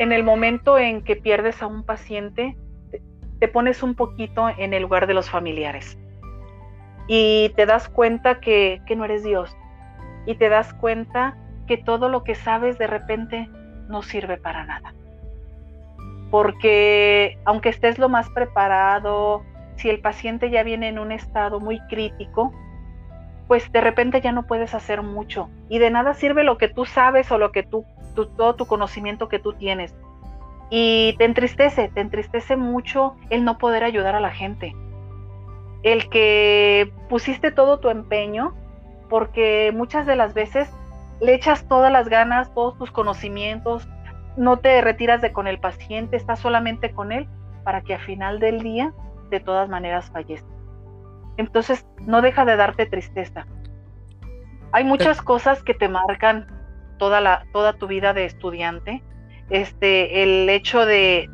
En el momento en que pierdes a un paciente, te pones un poquito en el lugar de los familiares. Y te das cuenta que, que no eres Dios. Y te das cuenta que todo lo que sabes de repente no sirve para nada. Porque aunque estés lo más preparado, si el paciente ya viene en un estado muy crítico, pues de repente ya no puedes hacer mucho. Y de nada sirve lo que tú sabes o lo que tú, todo tu conocimiento que tú tienes. Y te entristece, te entristece mucho el no poder ayudar a la gente. El que pusiste todo tu empeño, porque muchas de las veces le echas todas las ganas, todos tus conocimientos, no te retiras de con el paciente, estás solamente con él para que al final del día de todas maneras fallece. Entonces, no deja de darte tristeza. Hay muchas cosas que te marcan toda, la, toda tu vida de estudiante. Este, el hecho de,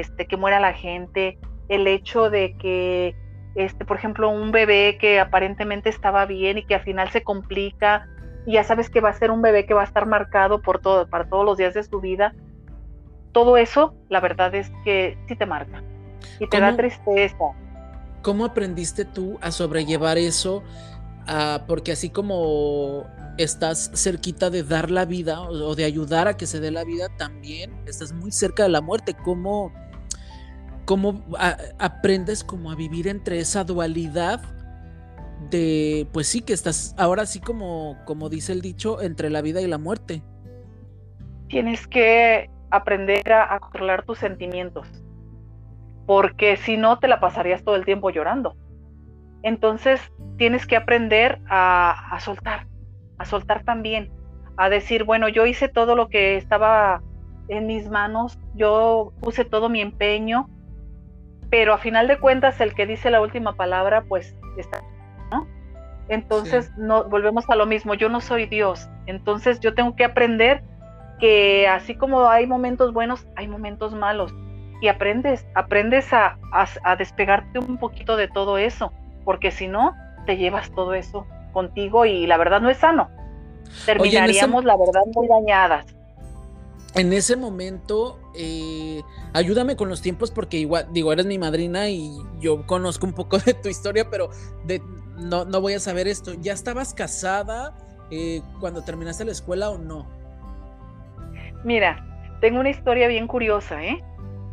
este, que muera la gente, el hecho de que, este, por ejemplo, un bebé que aparentemente estaba bien y que al final se complica, y ya sabes que va a ser un bebé que va a estar marcado por todo, para todos los días de su vida. Todo eso, la verdad es que sí te marca y te da tristeza. ¿Cómo aprendiste tú a sobrellevar eso? Ah, porque así como estás cerquita de dar la vida o, de ayudar a que se dé la vida, también estás muy cerca de la muerte. ¿Cómo, cómo aprendes como a vivir entre esa dualidad de, pues sí, que estás ahora sí como, como dice el dicho, entre la vida y la muerte? Tienes que aprender a controlar tus sentimientos porque si no te la pasarías todo el tiempo llorando. Entonces tienes que aprender a, soltar, a soltar también, a decir, bueno, yo hice todo lo que estaba en mis manos, yo puse todo mi empeño, pero a final de cuentas el que dice la última palabra, pues está, ¿no? Entonces no volvemos a lo mismo, yo no soy Dios, entonces yo tengo que aprender que así como hay momentos buenos, hay momentos malos. Y aprendes, aprendes a, despegarte un poquito de todo eso, porque si no, te llevas todo eso contigo y la verdad no es sano. Terminaríamos, la verdad, muy dañadas. En ese momento, eh, ayúdame con los tiempos porque igual, digo, eres mi madrina y yo conozco un poco de tu historia, pero de, no, no voy a saber esto. ¿Ya estabas casada? eh, cuando terminaste la escuela o no? Mira, tengo una historia bien curiosa, ¿eh?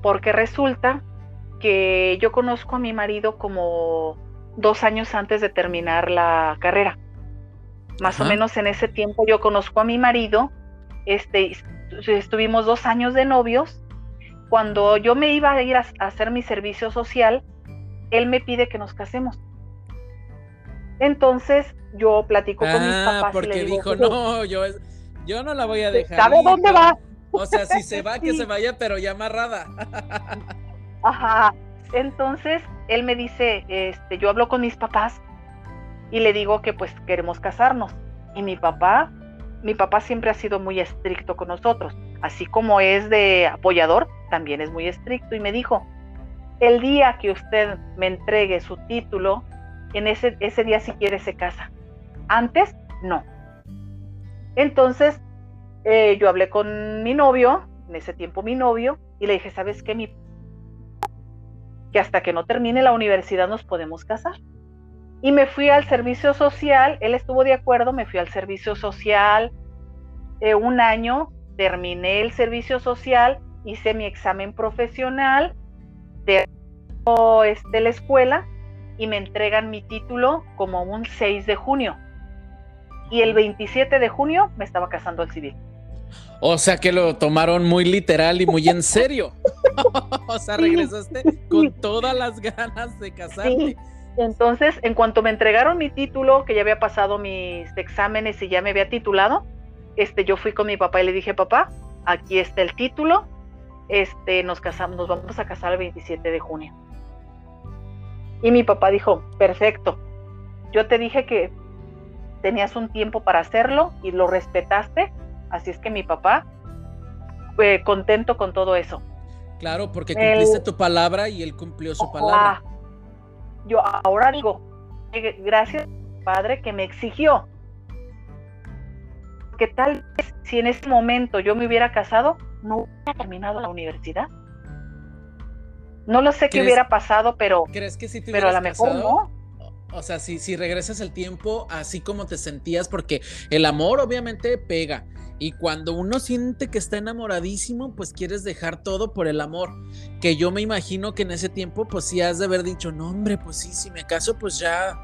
Porque resulta que yo conozco a mi marido como dos años antes de terminar la carrera. Más o menos en ese tiempo yo conozco a mi marido, este, estuvimos dos años de novios. Cuando yo me iba a ir a, hacer mi servicio social, él me pide que nos casemos. Entonces yo platico con mis ah, papás. Porque y le dijo, no, yo, yo no la voy a dejar. ¿Sabe dónde va? O sea, si se va, que se vaya, pero ya amarrada. Ajá. Entonces él me dice, este, yo hablo con mis papás y le digo que pues queremos casarnos. Y mi papá, mi papá siempre ha sido muy estricto con nosotros, así como es de apoyador, también es muy estricto y me dijo, el día que usted me entregue su título, en ese, ese día si quiere se casa. Antes, no. Entonces, eh, yo hablé con mi novio, en ese tiempo mi novio, y le dije, ¿sabes qué? Mi... Que hasta que no termine la universidad nos podemos casar. Y me fui al servicio social, él estuvo de acuerdo, me fui al servicio social eh, un año, terminé el servicio social, hice mi examen profesional de este, la escuela y me entregan mi título como un 6 de junio. Y el 27 de junio me estaba casando al civil. O sea que lo tomaron muy literal y muy en serio. o sea, regresaste con todas las ganas de casarte. Entonces, en cuanto me entregaron mi título, que ya había pasado mis exámenes y ya me había titulado, este, yo fui con mi papá y le dije, papá, aquí está el título, este, nos casamos, nos vamos a casar el 27 de junio. Y mi papá dijo, perfecto, yo te dije que tenías un tiempo para hacerlo y lo respetaste, así es que mi papá fue contento con todo eso. Claro, porque cumpliste tu palabra y él cumplió su palabra yo ahora digo, gracias padre que me exigió. Que tal vez si en ese momento yo me hubiera casado, no hubiera terminado la universidad. No lo sé qué hubiera pasado, pero, ¿crees que si te pero a lo mejor no. O sea, si, si regresas el tiempo así como te sentías, porque el amor obviamente pega, y cuando uno siente que está enamoradísimo, pues quieres dejar todo por el amor. Que yo me imagino que en ese tiempo, pues sí has de haber dicho, no, hombre, pues sí, si me caso, pues ya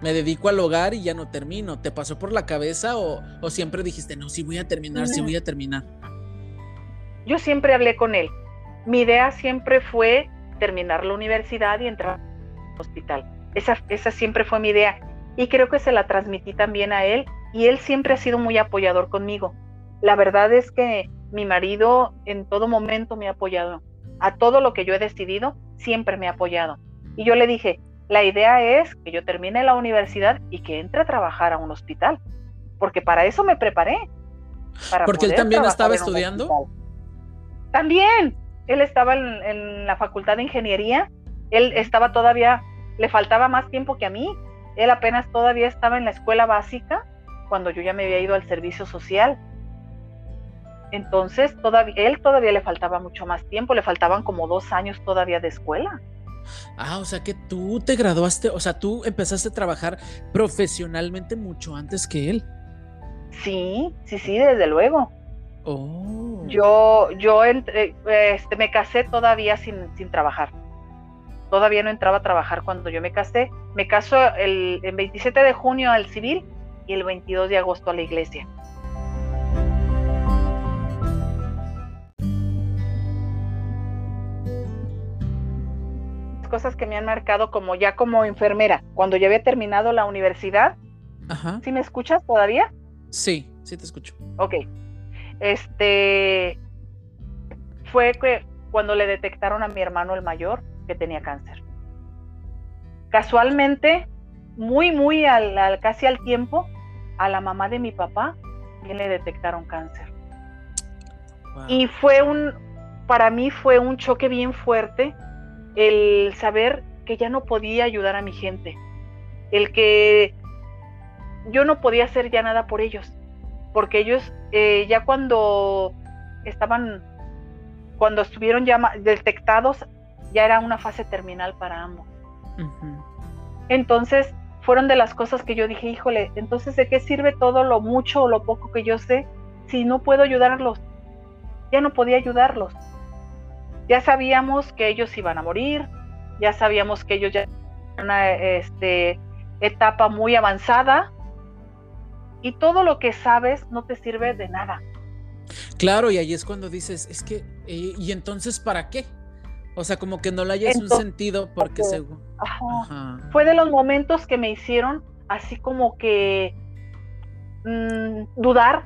me dedico al hogar y ya no termino. ¿Te pasó por la cabeza o, siempre dijiste, no, sí voy a terminar, sí voy a terminar? Yo siempre hablé con él. Mi idea siempre fue terminar la universidad y entrar al hospital. Esa, esa siempre fue mi idea. Y creo que se la transmití también a él. Y él siempre ha sido muy apoyador conmigo la verdad es que mi marido en todo momento me ha apoyado. A todo lo que yo he decidido, siempre me ha apoyado. Y yo le dije, la idea es que yo termine la universidad y que entre a trabajar a un hospital, porque para eso me preparé. porque él también estaba estudiando. También, él estaba en, en, la facultad de ingeniería, él estaba todavía, le faltaba más tiempo que a mí, él apenas todavía estaba en la escuela básica cuando yo ya me había ido al servicio social entonces, todavía, él todavía le faltaba mucho más tiempo, le faltaban como dos años todavía de escuela. Ah, o sea que tú te graduaste, o sea, tú empezaste a trabajar profesionalmente mucho antes que él. Sí, sí, sí, desde luego. Oh. Yo, yo este, me casé todavía sin, sin trabajar. Todavía no entraba a trabajar cuando yo me casé. Me caso el, el 27 de junio al civil y el 22 de agosto a la iglesia. cosas que me han marcado como ya como enfermera, cuando ya había terminado la universidad. Ajá. ¿Sí me escuchas todavía? Sí, sí te escucho. Ok. Este fue que cuando le detectaron a mi hermano el mayor que tenía cáncer. Casualmente, muy, muy al, casi al tiempo, a la mamá de mi papá le detectaron cáncer. Y fue un, para mí fue un choque bien fuerte el saber que ya no podía ayudar a mi gente, el que yo no podía hacer ya nada por ellos, porque ellos eh, ya cuando estaban, cuando estuvieron ya detectados, ya era una fase terminal para ambos. Entonces fueron de las cosas que yo dije, híjole, entonces ¿de qué sirve todo lo mucho o lo poco que yo sé si no puedo ayudarlos? Ya no podía ayudarlos. Ya sabíamos que ellos iban a morir, ya sabíamos que ellos ya una este, etapa muy avanzada y todo lo que sabes no te sirve de nada. Claro, y ahí es cuando dices, es que, eh, ¿y entonces para qué? O sea, como que no le hayas un sentido porque según... Fue de los momentos que me hicieron así como que mm, dudar.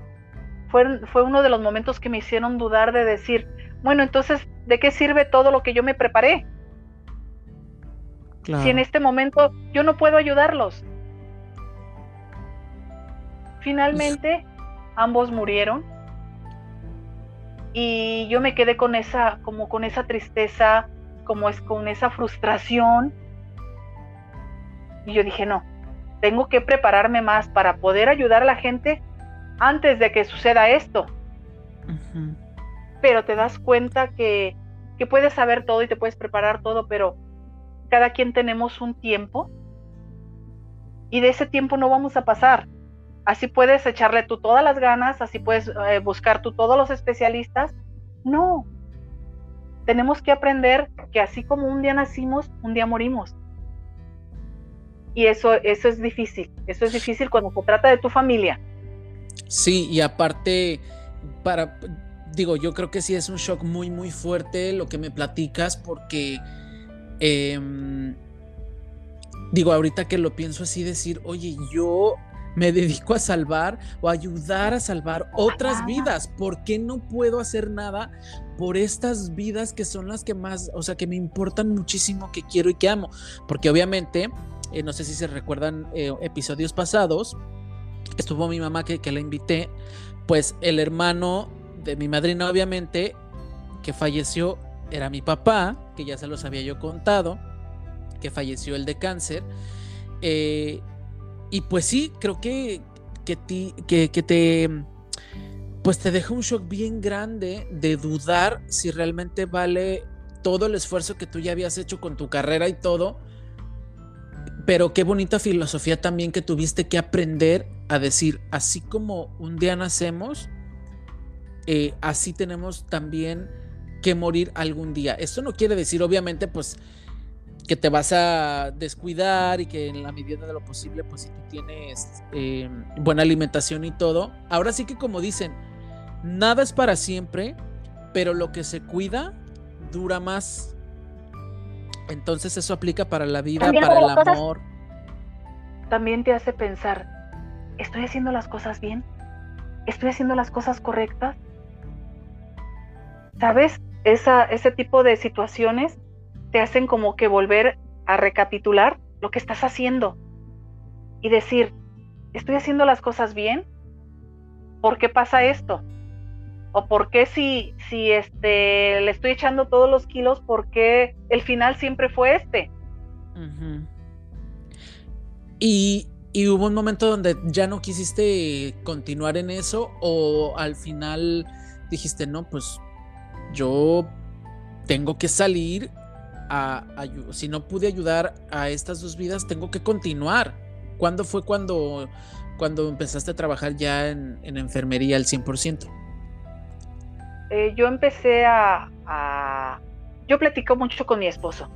Fue, fue uno de los momentos que me hicieron dudar de decir, bueno, entonces, ¿de qué sirve todo lo que yo me preparé? Si en este momento yo no puedo ayudarlos. Finalmente, ambos murieron y yo me quedé con esa, como con esa tristeza, como es con esa frustración. Y yo dije, no, tengo que prepararme más para poder ayudar a la gente antes de que suceda esto. Pero te das cuenta que, que puedes saber todo y te puedes preparar todo, pero cada quien tenemos un tiempo y de ese tiempo no vamos a pasar. Así puedes echarle tú todas las ganas, así puedes eh, buscar tú todos los especialistas. No. Tenemos que aprender que así como un día nacimos, un día morimos. Y eso, eso es difícil. Eso es difícil cuando se trata de tu familia. Sí, y aparte, para, digo, yo creo que sí es un shock muy, muy fuerte lo que me platicas, porque Em, digo, ahorita que lo pienso así, decir, oye, yo me dedico a salvar o ayudar a salvar otras vidas. ¿Por qué no puedo hacer nada por estas vidas que son las que más, o sea, que me importan muchísimo, que quiero y que amo? Porque obviamente, eh, no sé si se recuerdan eh, episodios pasados, estuvo mi mamá que, que la invité, pues el hermano de mi madrina, obviamente, que falleció, era mi papá, que ya se los había yo contado, que falleció el de cáncer. Eh, y pues sí, creo que, que, que, te, pues te deja un shock bien grande de dudar si realmente vale todo el esfuerzo que tú ya habías hecho con tu carrera y todo. Pero qué bonita filosofía también que tuviste que aprender a decir, así como un día nacemos, eh, así tenemos también que morir algún día. Esto no quiere decir, obviamente, pues que te vas a descuidar y que en la medida de lo posible, pues si tú tienes em, buena alimentación y todo, ahora sí que como dicen, nada es para siempre, pero lo que se cuida dura más. Entonces eso aplica para la vida, para el amor. también te hace pensar, ¿estoy haciendo las cosas bien? ¿Estoy haciendo las cosas correctas? ¿Sabes? ese tipo de situaciones te hacen como que volver a recapitular lo que estás haciendo y decir, ¿estoy haciendo las cosas bien? ¿Por qué pasa esto? ¿O por qué si, si este, le estoy echando todos los kilos, por qué el final siempre fue este? y, y hubo un momento donde ya no quisiste continuar en eso o al final dijiste, no, pues yo tengo que salir a, si no pude ayudar a estas dos vidas, tengo que continuar. ¿Cuándo fue cuando, cuando empezaste a trabajar ya en, enfermería al 100%? Eh, yo empecé a, Yo platico mucho con mi esposo.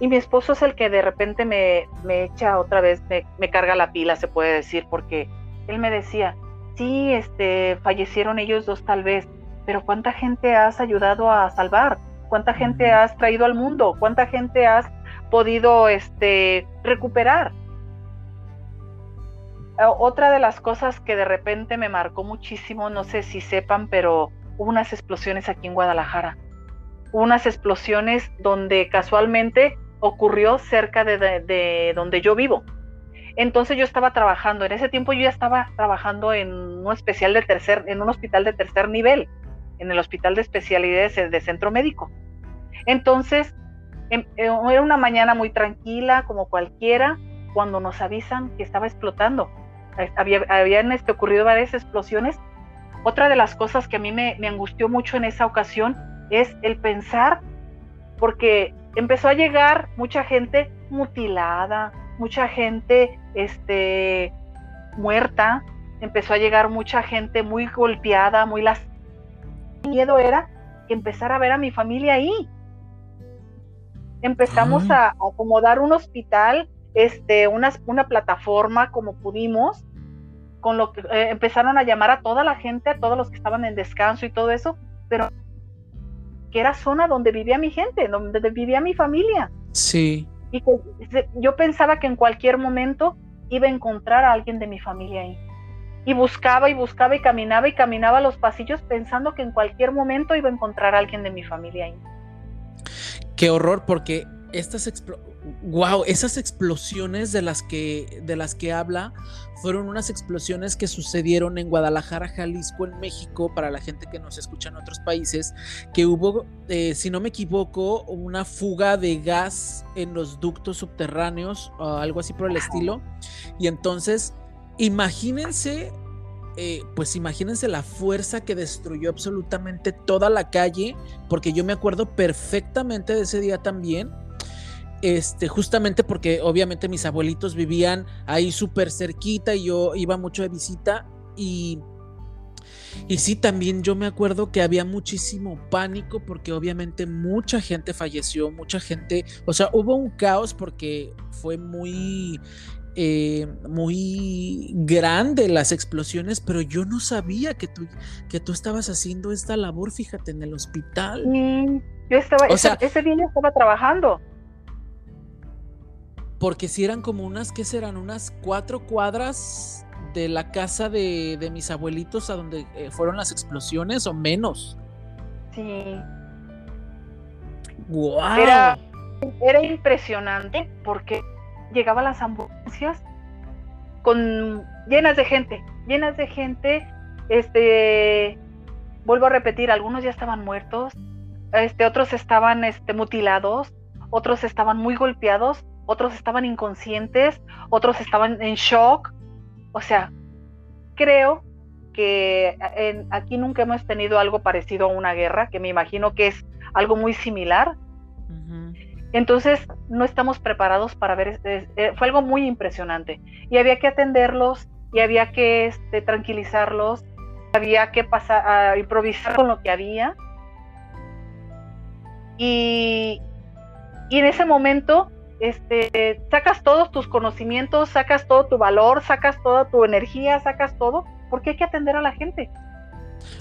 Y mi esposo es el que de repente me, echa otra vez, me, me, carga la pila, se puede decir, porque él me decía, sí, este, fallecieron ellos dos tal vez, pero ¿cuánta gente has ayudado a salvar? ¿Cuánta gente has traído al mundo? ¿Cuánta gente has podido este, recuperar? Otra de las cosas que de repente me marcó muchísimo, no sé si sepan, pero hubo unas explosiones aquí en Guadalajara. Unas explosiones donde casualmente ocurrió cerca de, de, donde yo vivo. Entonces yo estaba trabajando, en ese tiempo yo ya estaba trabajando en un especial de tercer, en un hospital de tercer nivel en el Hospital de Especialidades de Centro Médico. Entonces, em, eh, era una mañana muy tranquila, como cualquiera, cuando nos avisan que estaba explotando. Había, habían este, ocurrido varias explosiones. Otra de las cosas que a mí me, angustió mucho en esa ocasión es el pensar, porque empezó a llegar mucha gente mutilada, mucha gente este, muerta, empezó a llegar mucha gente muy golpeada, muy las miedo era empezar a ver a mi familia ahí. Empezamos a, acomodar un hospital, este, una, una plataforma como pudimos, con lo que eh, empezaron a llamar a toda la gente, a todos los que estaban en descanso y todo eso, pero que era zona donde vivía mi gente, donde vivía mi familia. Sí. Y que yo pensaba que en cualquier momento iba a encontrar a alguien de mi familia ahí. Y buscaba y buscaba y caminaba y caminaba los pasillos pensando que en cualquier momento iba a encontrar a alguien de mi familia ahí. Qué horror, porque estas wow, esas explosiones de las que de las que habla fueron unas explosiones que sucedieron en Guadalajara, Jalisco, en México, para la gente que nos escucha en otros países, que hubo, eh, si no me equivoco, una fuga de gas en los ductos subterráneos, o algo así por el estilo, y entonces imagínense eh, pues imagínense la fuerza que destruyó absolutamente toda la calle, porque yo me acuerdo perfectamente de ese día también, este, justamente porque obviamente mis abuelitos vivían ahí súper cerquita y yo iba mucho de visita y... Y sí, también yo me acuerdo que había muchísimo pánico porque obviamente mucha gente falleció, mucha gente, o sea, hubo un caos porque fue muy eh, muy grande las explosiones, pero yo no sabía que tú, que tú estabas haciendo esta labor, fíjate, en el hospital. yo estaba, ese, ese día estaba trabajando. Porque si eran como unas, ¿qué serán? Unas cuatro cuadras de la casa de, mis abuelitos a donde eh, fueron las explosiones o menos. Sí. Wow. Era, era impresionante porque llegaban las ambulancias con llenas de gente, llenas de gente, este, vuelvo a repetir, algunos ya estaban muertos, este, otros estaban este, mutilados, otros estaban muy golpeados, otros estaban inconscientes, otros estaban en shock. O sea, creo que aquí nunca hemos tenido algo parecido a una guerra, que me imagino que es algo muy similar. Entonces, no estamos preparados para ver, eh, fue algo muy impresionante. Y había que atenderlos, y había que este, tranquilizarlos, había que pasar a improvisar con lo que había. Y, y en ese momento, este, sacas todos tus conocimientos, sacas todo tu valor, sacas toda tu energía, sacas todo, porque hay que atender a la gente.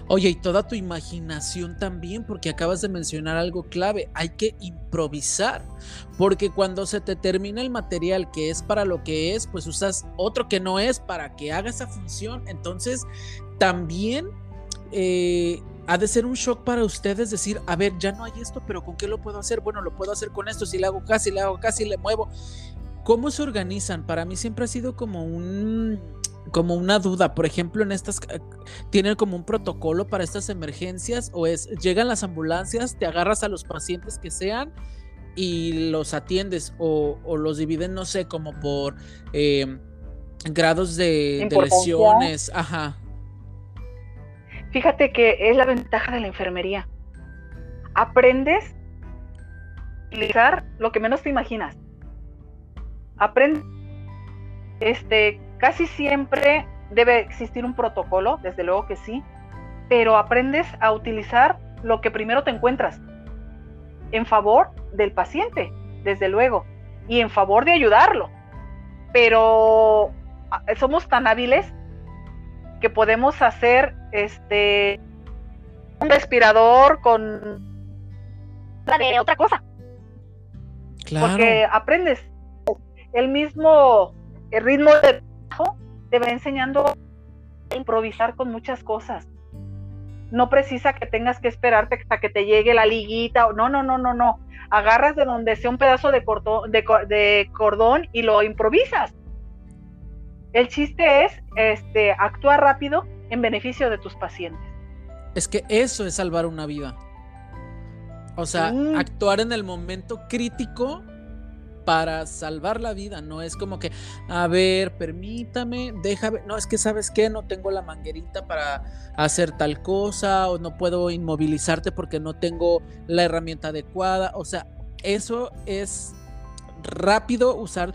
Oye, y toda tu imaginación también, porque acabas de mencionar algo clave, hay que improvisar, porque cuando se te termina el material que es para lo que es, pues usas otro que no es para que haga esa función, entonces también... Eh, ha de ser un shock para ustedes decir, a ver, ya no hay esto, pero ¿con qué lo puedo hacer? Bueno, lo puedo hacer con esto, si le hago casi, le hago casi, le muevo. ¿Cómo se organizan? Para mí siempre ha sido como un como una duda, por ejemplo, en estas eh, tienen como un protocolo para estas emergencias o es llegan las ambulancias, te agarras a los pacientes que sean y los atiendes o, los dividen, no sé, como por em, grados de, de, lesiones, ajá. Fíjate que es la ventaja de la enfermería. Aprendes a utilizar lo que menos te imaginas. Aprendes este Casi siempre debe existir un protocolo, desde luego que sí, pero aprendes a utilizar lo que primero te encuentras en favor del paciente, desde luego, y en favor de ayudarlo. Pero ah, somos tan hábiles que podemos hacer este un respirador con otra cosa. Claro. Porque aprendes el mismo el ritmo de te va enseñando a improvisar con muchas cosas. No precisa que tengas que esperarte hasta que te llegue la liguita. No, no, no, no, no. Agarras de donde sea un pedazo de, de, cordón y lo improvisas. El chiste es este, actuar rápido en beneficio de tus pacientes. Es que eso es salvar una vida. O sea, actuar en el momento crítico para salvar la vida, no es como que, a ver, permítame, déjame, no, es que sabes que no tengo la manguerita para hacer tal cosa o no puedo inmovilizarte porque no tengo la herramienta adecuada, o sea, eso es rápido usar,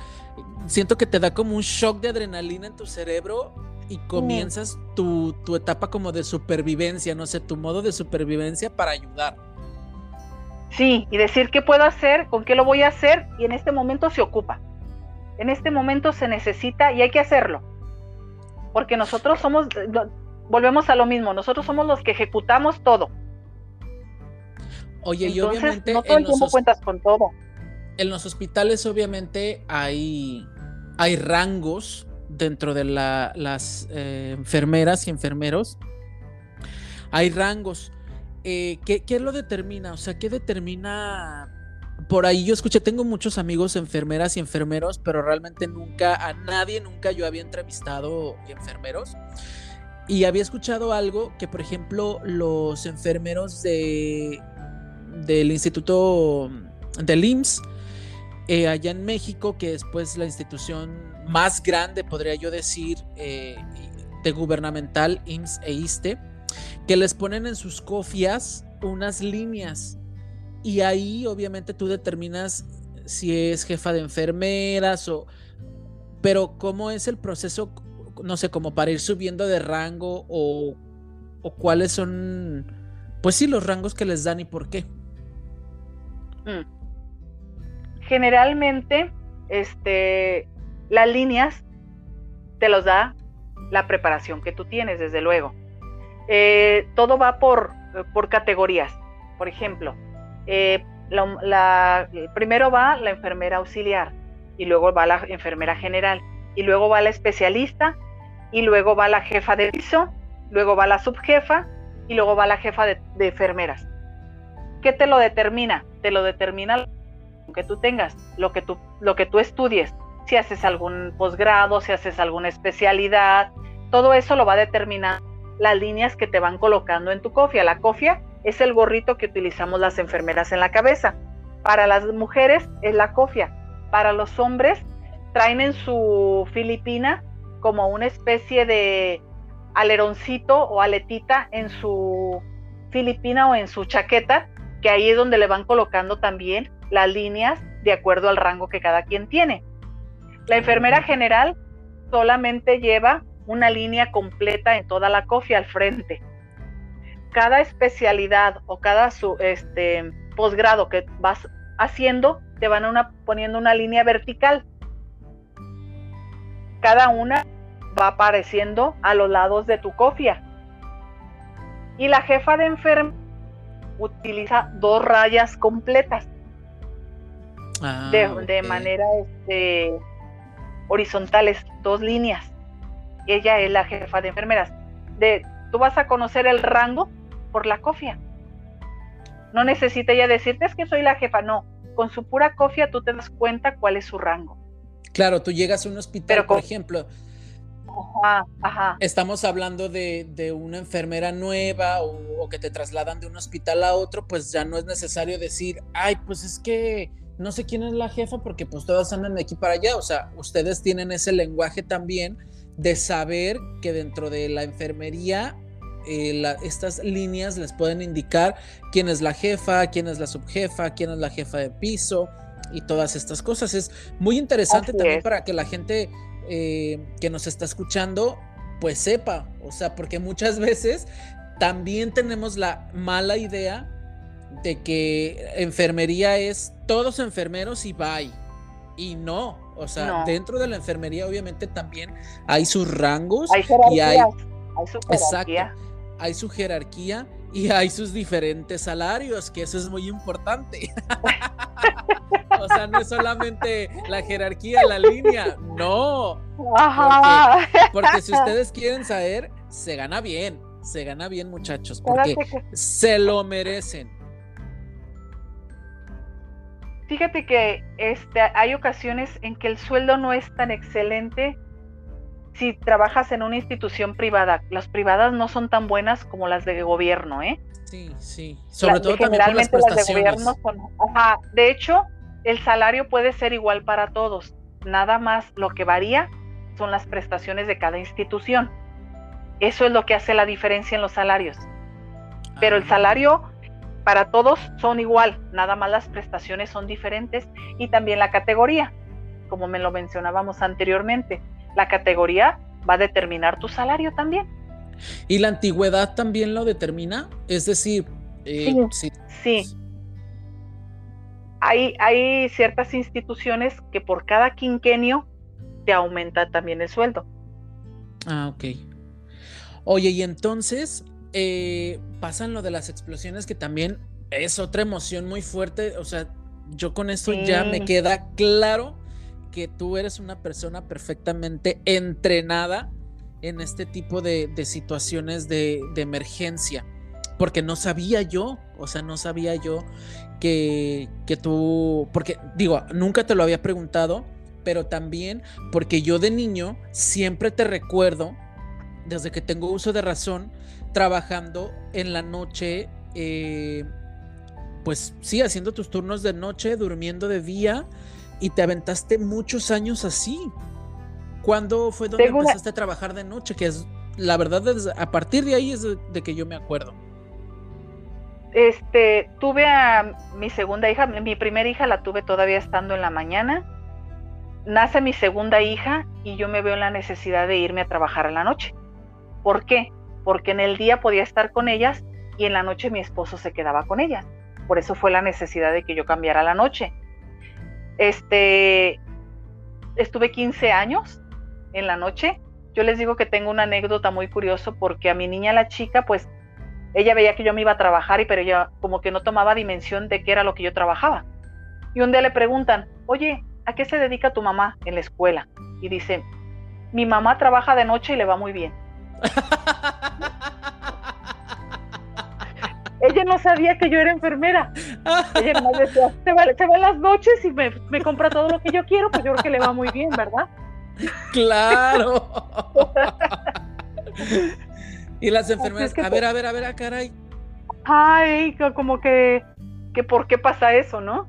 siento que te da como un shock de adrenalina en tu cerebro y comienzas tu, tu, etapa como de supervivencia, no sé, tu modo de supervivencia para ayudar. Sí, y decir qué puedo hacer, con qué lo voy a hacer, y en este momento se ocupa. En este momento se necesita y hay que hacerlo. Porque nosotros somos, volvemos a lo mismo, nosotros somos los que ejecutamos todo. Oye, y obviamente. No todo el tiempo cuentas con todo. En los hospitales, obviamente, hay, hay rangos dentro de las eh, enfermeras y enfermeros. Hay rangos. Eh, ¿qué, ¿Qué lo determina? O sea, ¿qué determina por ahí yo escuché, tengo muchos amigos enfermeras y enfermeros, pero realmente nunca, a nadie nunca yo había entrevistado enfermeros. Y había escuchado algo que, por ejemplo, los enfermeros de, del Instituto del IMSS, eh, allá en México, que es pues la institución más grande, podría yo decir, eh, de gubernamental, IMSS e ISTE, que les ponen en sus cofias unas líneas y ahí obviamente tú determinas si es jefa de enfermeras o... Pero ¿cómo es el proceso, no sé, como para ir subiendo de rango o, o cuáles son, pues sí, los rangos que les dan y por qué? Mm. Generalmente, este, las líneas te los da la preparación que tú tienes, desde luego. Eh, todo va por, por categorías. Por ejemplo, eh, la, primero va la enfermera auxiliar y luego va la enfermera general y luego va la especialista y luego va la jefa de piso, luego va la subjefa y luego va la jefa de, enfermeras. ¿Qué te lo determina? Te lo determina lo que tú tengas, lo que tú, lo que tú estudies. Si haces algún posgrado, si haces alguna especialidad, todo eso lo va a determinar las líneas que te van colocando en tu cofia. La cofia es el gorrito que utilizamos las enfermeras en la cabeza. Para las mujeres es la cofia. Para los hombres traen en su filipina como una especie de aleroncito o aletita en su filipina o en su chaqueta, que ahí es donde le van colocando también las líneas de acuerdo al rango que cada quien tiene. La enfermera general solamente lleva una línea completa en toda la cofia al frente cada especialidad o cada su, este, posgrado que vas haciendo, te van una, poniendo una línea vertical. Cada una va apareciendo a los lados de tu cofia. Y la jefa de enfermo utiliza dos rayas completas. Ah, de, manera este, horizontales, dos líneas. Ella es la jefa de enfermeras. De, tú vas a conocer el rango por la cofia. No necesita ella decirte es que soy la jefa, no. Con su pura cofia tú te das cuenta cuál es su rango. Claro, tú llegas a un hospital, por ejemplo. Ajá, ajá. Estamos hablando de, una enfermera nueva o, que te trasladan de un hospital a otro, pues ya no es necesario decir, ay, pues es que no sé quién es la jefa porque pues todas andan de aquí para allá. O sea, ustedes tienen ese lenguaje también de saber que dentro de la enfermería eh, estas líneas les pueden indicar quién es la jefa, quién es la subjefa, quién es la jefa de piso y todas estas cosas. Es muy interesante también para que la gente eh, que nos está escuchando pues sepa, o sea, porque muchas veces también tenemos la mala idea de que enfermería es todos enfermeros y bye. Y no, o sea, dentro de la enfermería obviamente también hay sus rangos y hay, hay su exacto, hay su jerarquía y hay sus diferentes salarios, que eso es muy importante. o sea, no es solamente la jerarquía, la línea, no. Porque, si ustedes quieren saber, se gana bien, se gana bien muchachos, porque se lo merecen. Fíjate que este, hay ocasiones en que el sueldo no es tan excelente si trabajas en una institución privada, las privadas no son tan buenas como las de gobierno, ¿eh? Sí, sí. Sobre todo generalmente las, de gobierno son. Ajá. De hecho, el salario puede ser igual para todos. Nada más lo que varía son las prestaciones de cada institución. Eso es lo que hace la diferencia en los salarios. Pero el ah. salario para todos son igual, nada más las prestaciones son diferentes y también la categoría, como me lo mencionábamos anteriormente. La categoría va a determinar tu salario también. ¿Y la antigüedad también lo determina? Es decir, eh, sí. Hay, hay ciertas instituciones que por cada quinquenio te aumenta también el sueldo. Ah, ok. Oye, y entonces eh, pasan lo de las explosiones que también es otra emoción muy fuerte. O sea, yo con esto ya me queda claro que tú eres una persona perfectamente entrenada en este tipo de, situaciones de, emergencia. Porque no sabía yo, o sea, no sabía yo que, que tú, porque digo, nunca te lo había preguntado, pero también porque yo de niño siempre te recuerdo, desde que tengo uso de razón, trabajando en la noche, eh, pues sí, haciendo tus turnos de noche, durmiendo de día, y te aventaste muchos años así. ¿Cuándo fue donde empezaste a trabajar de noche? Que es, la verdad, a partir de ahí es de, que yo me acuerdo. Este, tuve a mi segunda hija, mi primera hija la tuve todavía estando en la mañana. Nace mi segunda hija y yo me veo en la necesidad de irme a trabajar en la noche. ¿Por qué? Porque en el día podía estar con ellas y en la noche mi esposo se quedaba con ellas. Por eso fue la necesidad de que yo cambiara la noche. Este, estuve 15 años en la noche. Yo les digo que tengo una anécdota muy curiosa porque a mi niña, la chica, pues ella veía que yo me iba a trabajar y pero ella como que no tomaba dimensión de qué era lo que yo trabajaba. Y un día le preguntan, oye, ¿a qué se dedica tu mamá en la escuela? Y dice, mi mamá trabaja de noche y le va muy bien. Ella no sabía que yo era enfermera. Ella nomás decía, se va, se va las noches y me, me compra todo lo que yo quiero, pues yo creo que le va muy bien, ¿verdad? Claro. y las enfermeras, a ver, a ver, a ver, a ah, caray. Ay, como que, que por qué pasa eso, ¿no?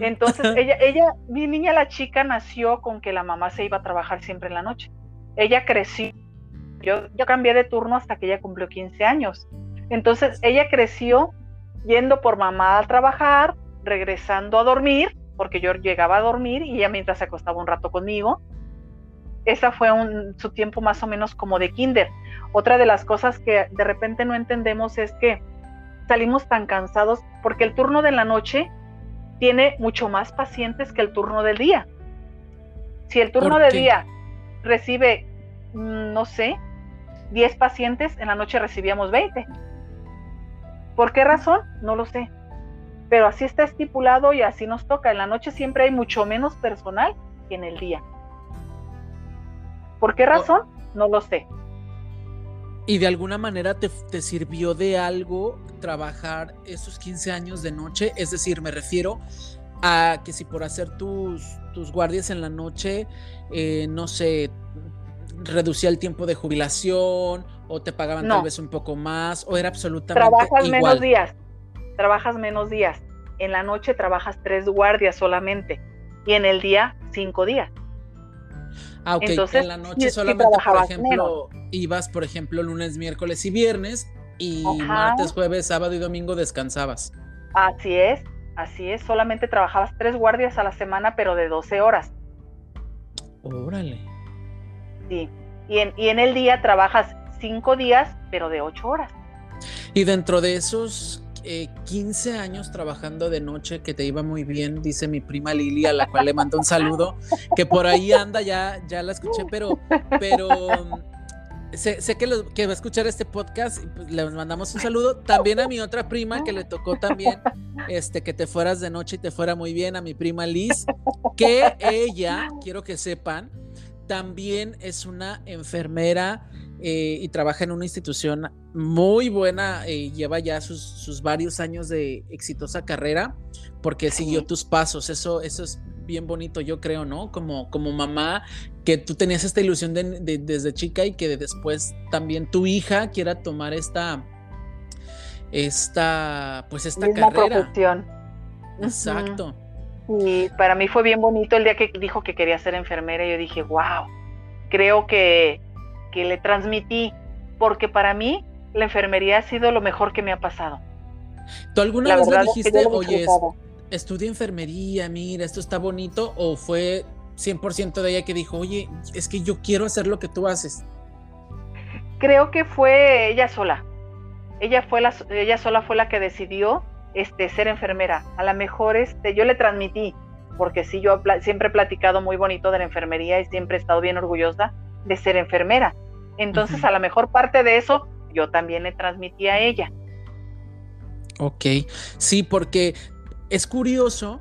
Entonces, ella, ella, mi niña, la chica, nació con que la mamá se iba a trabajar siempre en la noche. Ella creció. Yo, yo cambié de turno hasta que ella cumplió 15 años. Entonces, ella creció yendo por mamá a trabajar, regresando a dormir, porque yo llegaba a dormir y ella mientras se acostaba un rato conmigo, esa fue un, su tiempo más o menos como de kinder. Otra de las cosas que de repente no entendemos es que salimos tan cansados porque el turno de la noche tiene mucho más pacientes que el turno del día. Si el turno del día recibe, mm, no sé, 10 pacientes, en la noche recibíamos 20. ¿Por qué razón? No lo sé. Pero así está estipulado y así nos toca. En la noche siempre hay mucho menos personal que en el día. ¿Por qué razón? No lo sé. ¿Y de alguna manera te, sirvió de algo trabajar esos 15 años de noche? Es decir, me refiero a que si por hacer tus, tus guardias en la noche, eh, no sé, reducía el tiempo de jubilación o te pagaban tal vez un poco más o era absolutamente Trabajas menos días, trabajas menos días. En la noche trabajas tres guardias solamente y en el día cinco días. Ah, ok. Entonces, en la noche solamente, por ejemplo, ibas, por ejemplo, lunes, miércoles y viernes y martes, jueves, sábado y domingo descansabas. Así es, así es. Solamente trabajabas tres guardias a la semana, pero de 12 horas. Órale. Sí. Y en, y en el día trabajas cinco días, pero de ocho horas. Y dentro de esos 15 eh, años trabajando de noche, que te iba muy bien, dice mi prima Lili, a la cual le mando un saludo, que por ahí anda, ya, ya la escuché, pero, pero sé, que, que, va a escuchar este podcast, pues, le mandamos un saludo. También a mi otra prima que le tocó también este, que te fueras de noche y te fuera muy bien, a mi prima Liz, que ella, quiero que sepan, también es una enfermera eh, y trabaja en una institución muy buena, eh, lleva ya sus, varios años de exitosa carrera porque siguió tus pasos, eso, eso es bien bonito, yo creo, ¿no? Como, como mamá, que tú tenías esta ilusión desde chica y que después también tu hija quiera tomar esta, esta, pues esta carrera. Profesión. Exacto. Y para mí fue bien bonito el día que dijo que quería ser enfermera. Y yo dije, wow, creo que, que le transmití, porque para mí la enfermería ha sido lo mejor que me ha pasado. ¿Tú alguna vez le dijiste, oye, estudia enfermería, mira, esto está bonito? ¿O fue 100% de ella que dijo, oye, es que yo quiero hacer lo que tú haces? Creo que fue ella sola. Ella, fue la, ella sola fue la que decidió este, ser enfermera. A lo mejor este, yo le transmití, porque sí, yo siempre he platicado muy bonito de la enfermería y siempre he estado bien orgullosa de ser enfermera. Entonces, a lo mejor parte de eso yo también le transmití a ella. Ok, sí, porque es curioso.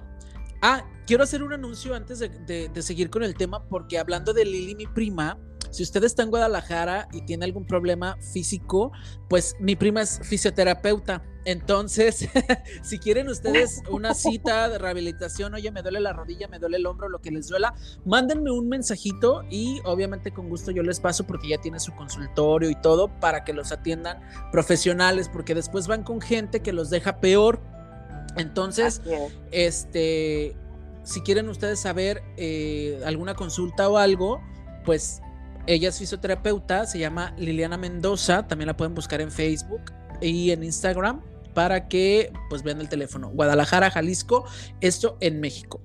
Ah, quiero hacer un anuncio antes de, de seguir con el tema, porque hablando de Lili, mi prima, si usted está en Guadalajara y tiene algún problema físico, pues mi prima es fisioterapeuta. Entonces, si quieren ustedes una cita de rehabilitación, oye, me duele la rodilla, me duele el hombro, lo que les duela, mándenme un mensajito y obviamente con gusto yo les paso porque ya tiene su consultorio y todo para que los atiendan profesionales, porque después van con gente que los deja peor. Entonces, este, si quieren ustedes saber eh, alguna consulta o algo, pues ella es fisioterapeuta, se llama Liliana Mendoza, también la pueden buscar en Facebook y en Instagram para que pues vean el teléfono. Guadalajara, Jalisco, esto en México.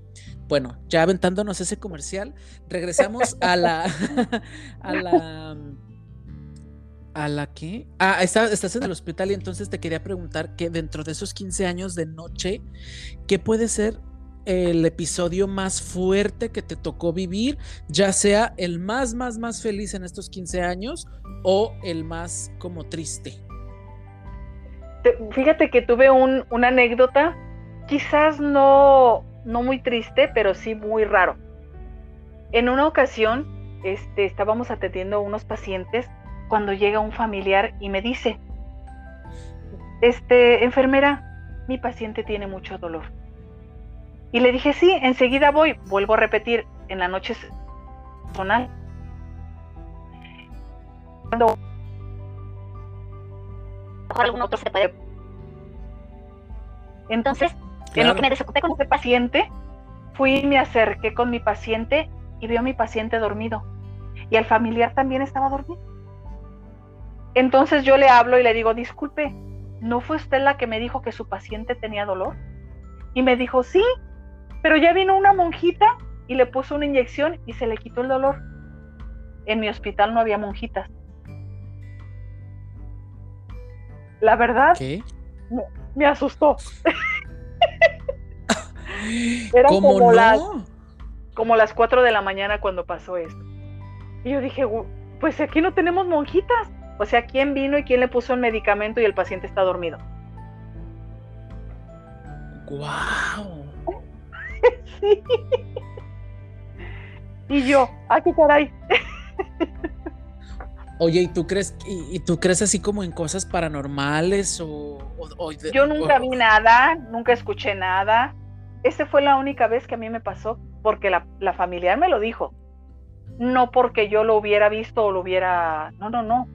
Bueno, ya aventándonos ese comercial, regresamos a la a la a la que ah, estás en el hospital y entonces te quería preguntar que dentro de esos 15 años de noche, ¿qué puede ser el episodio más fuerte que te tocó vivir, ya sea el más, más, más feliz en estos 15 años o el más como triste? Fíjate que tuve una anécdota, quizás no, no muy triste, pero sí muy raro. En una ocasión, este, estábamos atendiendo a unos pacientes cuando llega un familiar y me dice, este, enfermera, mi paciente tiene mucho dolor y le dije, sí, enseguida voy. Vuelvo a repetir, en la noche personal. Cuando algún otro se puede. Entonces, en lo que me desocupé con ese paciente, fui y me acerqué con mi paciente y vio a mi paciente dormido. Y al familiar también estaba dormido. Entonces yo le hablo y le digo, disculpe, ¿no fue usted la que me dijo que su paciente tenía dolor? Y me dijo, sí, pero ya vino una monjita y le puso una inyección y se le quitó el dolor. En mi hospital no había monjitas. La verdad, Me, asustó. Eran como, las, como las 4 de la mañana cuando pasó esto. Y yo dije, pues aquí no tenemos monjitas. O sea, ¿quién vino y quién le puso el medicamento y el paciente está dormido? ¡Guau! Y yo, ¡ay, qué caray! Oye, ¿y tú crees, y, tú crees así como en cosas paranormales o, Yo nunca vi nada, nunca escuché nada. Esa fue la única vez que a mí me pasó, porque la, la, familiar me lo dijo. No porque yo lo hubiera visto o lo hubiera. No, no, no.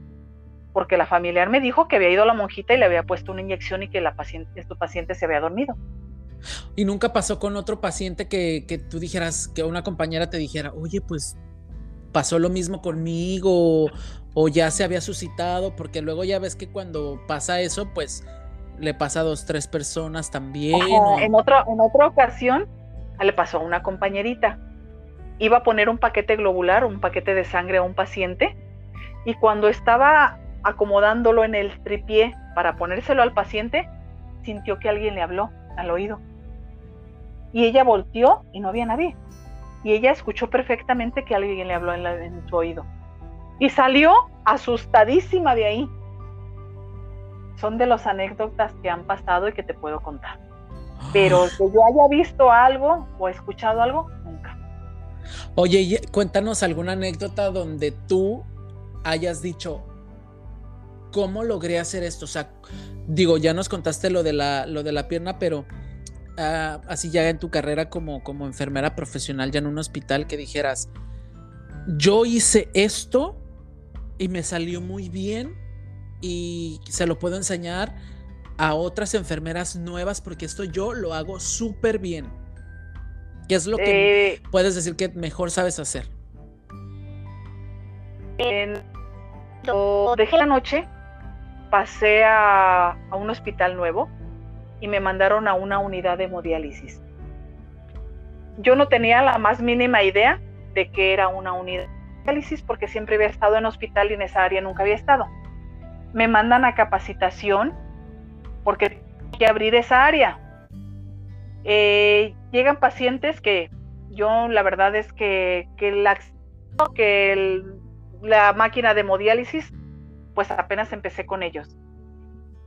Porque la familiar me dijo que había ido a la monjita y le había puesto una inyección y que la paciente, tu paciente se había dormido. Y nunca pasó con otro paciente que, que tú dijeras, que una compañera te dijera, oye, pues pasó lo mismo conmigo o, ya se había suscitado, porque luego ya ves que cuando pasa eso, pues le pasa a dos, tres personas también. En, otro, en otra ocasión le pasó a una compañerita. Iba a poner un paquete globular, un paquete de sangre a un paciente, y cuando estaba acomodándolo en el tripié para ponérselo al paciente, sintió que alguien le habló al oído. Y ella volteó y no había nadie. Y ella escuchó perfectamente que alguien le habló en, su oído. Y salió asustadísima de ahí. Son de las anécdotas que han pasado y que te puedo contar. Pero ah. que yo haya visto algo o escuchado algo, nunca. Oye, cuéntanos alguna anécdota donde tú hayas dicho, ¿cómo logré hacer esto? O sea, digo, ya nos contaste lo de la, lo de la pierna, pero ah, así ya en tu carrera como, como enfermera profesional, ya en un hospital, que dijeras, yo hice esto y me salió muy bien y se lo puedo enseñar a otras enfermeras nuevas porque esto yo lo hago súper bien. ¿Qué es lo que eh, puedes decir que mejor sabes hacer? dejé la noche pasé a, un hospital nuevo y me mandaron a una unidad de hemodiálisis. Yo no tenía la más mínima idea de que era una unidad de hemodiálisis porque siempre había estado en hospital y en esa área nunca había estado. Me mandan a capacitación porque hay que abrir esa área. Eh, llegan pacientes que yo la verdad es que, que la, que la máquina de hemodiálisis, pues apenas empecé con ellos.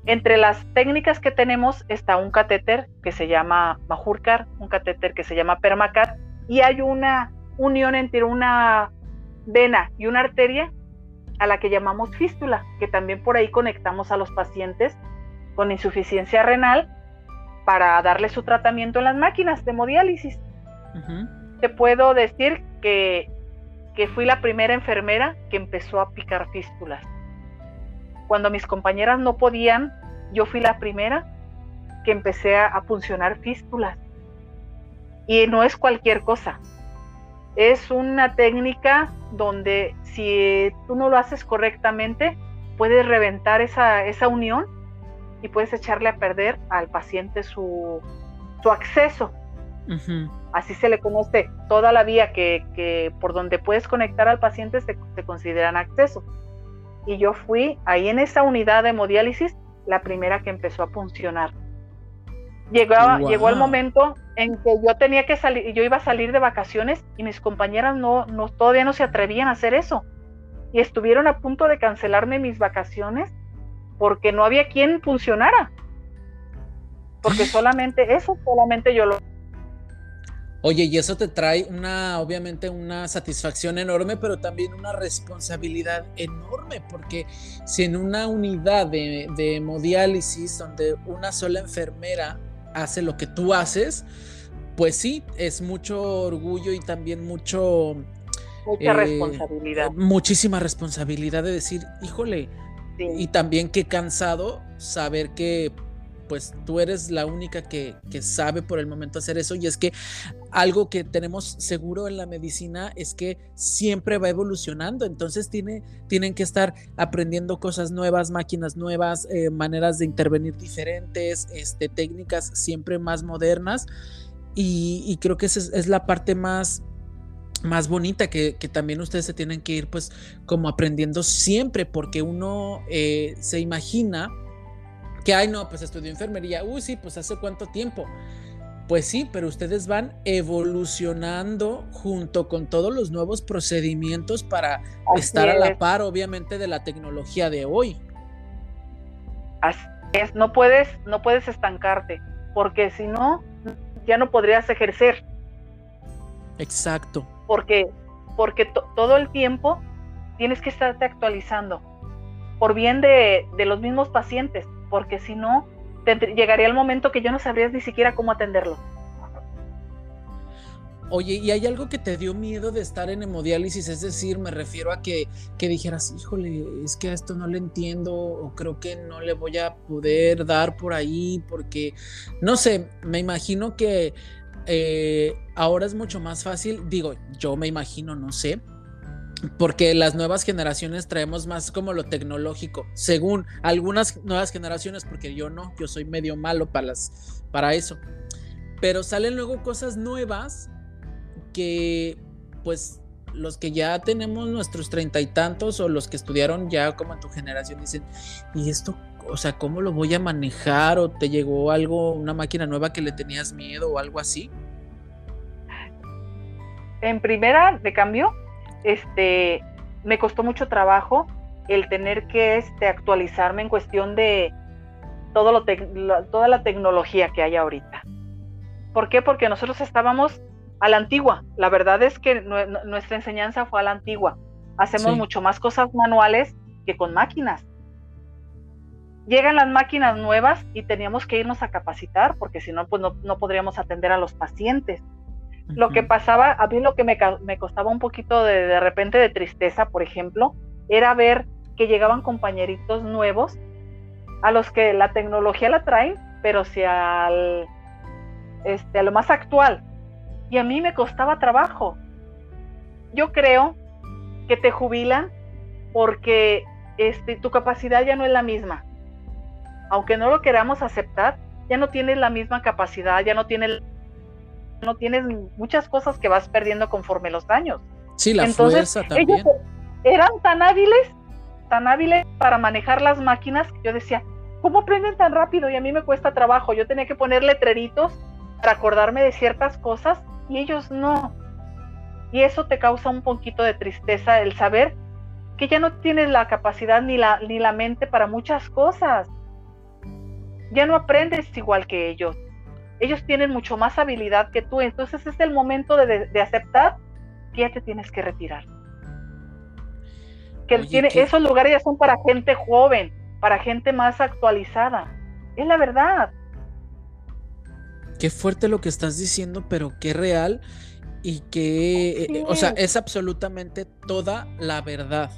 Entre las técnicas que tenemos está un catéter que se llama Majurcar, un catéter que se llama Permacat, y hay una unión entre una vena y una arteria a la que llamamos fístula, que también por ahí conectamos a los pacientes con insuficiencia renal para darle su tratamiento en las máquinas de hemodiálisis. Te puedo decir que, que fui la primera enfermera que empezó a picar fístulas. Cuando mis compañeras no podían, yo fui la primera que empecé a, funcionar fístulas. Y no es cualquier cosa. Es una técnica donde si tú no lo haces correctamente, puedes reventar esa, esa unión y puedes echarle a perder al paciente su, su acceso. Así se le conoce toda la vía que, por donde puedes conectar al paciente se, se, consideran acceso. Y yo fui ahí en esa unidad de hemodiálisis la primera que empezó a funcionar. Llegaba, Llegó el momento en que yo tenía que salir, yo iba a salir de vacaciones y mis compañeras no, no, todavía no se atrevían a hacer eso. Y estuvieron a punto de cancelarme mis vacaciones porque no había quien funcionara. Porque solamente eso, solamente yo lo... Oye, y eso te trae una, obviamente, una satisfacción enorme, pero también una responsabilidad enorme, porque si en una unidad de, de hemodiálisis donde una sola enfermera hace lo que tú haces, pues sí, es mucho orgullo y también mucho... Mucha eh, responsabilidad. Muchísima responsabilidad de decir, híjole, y también qué cansado saber que pues tú eres la única que, sabe por el momento hacer eso y es que algo que tenemos seguro en la medicina es que siempre va evolucionando, entonces tiene, tienen que estar aprendiendo cosas nuevas, máquinas nuevas, eh, maneras de intervenir diferentes, este, técnicas siempre más modernas. Y, creo que esa es la parte más más bonita que, también ustedes se tienen que ir pues como aprendiendo siempre porque uno eh, se imagina que, ay no, pues estudió enfermería, uy sí, pues hace cuánto tiempo. Pues sí, pero ustedes van evolucionando junto con todos los nuevos procedimientos para estar a la par, obviamente, de la tecnología de hoy. Así es, no puedes, no puedes estancarte, porque si no, ya no podrías ejercer. Exacto porque, porque todo el tiempo tienes que estarte actualizando por bien de, los mismos pacientes, porque si no, llegaría el momento que yo no sabrías ni siquiera cómo atenderlo. Oye, ¿y hay algo que te dio miedo de estar en hemodiálisis? Es decir, me refiero a que, que, dijeras, híjole, es que a esto no le entiendo o creo que no le voy a poder dar por ahí porque, no sé, me imagino que eh, ahora es mucho más fácil, digo, yo me imagino, no sé, porque las nuevas generaciones traemos más como lo tecnológico, según algunas nuevas generaciones, porque yo no, yo soy medio malo para, las, para eso. Pero salen luego cosas nuevas que pues los que ya tenemos nuestros treinta y tantos o los que estudiaron ya como en tu generación dicen, ¿y esto o sea, ¿cómo lo voy a manejar? ¿O te llegó algo, una máquina nueva que le tenías miedo o algo así? En primera, de cambio, este, me costó mucho trabajo el tener que este, actualizarme en cuestión de todo lo toda la tecnología que hay ahorita. ¿Por qué? Porque nosotros estábamos a la antigua. La verdad es que nuestra enseñanza fue a la antigua. Hacemos mucho más cosas manuales que con máquinas llegan las máquinas nuevas y teníamos que irnos a capacitar porque si no, pues no, podríamos atender a los pacientes. Lo que pasaba, a mí lo que me, me costaba un poquito de, de repente de tristeza, por ejemplo, era ver que llegaban compañeritos nuevos a los que la tecnología la traen, pero si al, este, a lo más actual. Y a mí me costaba trabajo. Yo creo que te jubilan porque este, tu capacidad ya no es la misma aunque no lo queramos aceptar, ya no tienes la misma capacidad, ya no tienes, no tienes muchas cosas que vas perdiendo conforme los años. Sí, la fuerza también. eran tan hábiles, tan hábiles para manejar las máquinas que yo decía, ¿cómo aprenden tan rápido? Y a mí me cuesta trabajo. Yo tenía que poner letreritos para acordarme de ciertas cosas y ellos no. Y eso te causa un poquito de tristeza el saber que ya no tienes la capacidad ni la, ni la mente para muchas cosas. Ya no aprendes igual que ellos. Ellos tienen mucho más habilidad que tú. Entonces es el momento de, aceptar que ya te tienes que retirar. Que tiene, esos lugares ya son para gente joven, para gente más actualizada. Es la verdad. Qué fuerte lo que estás diciendo, pero qué real y que, eh, o sea, es absolutamente toda la verdad.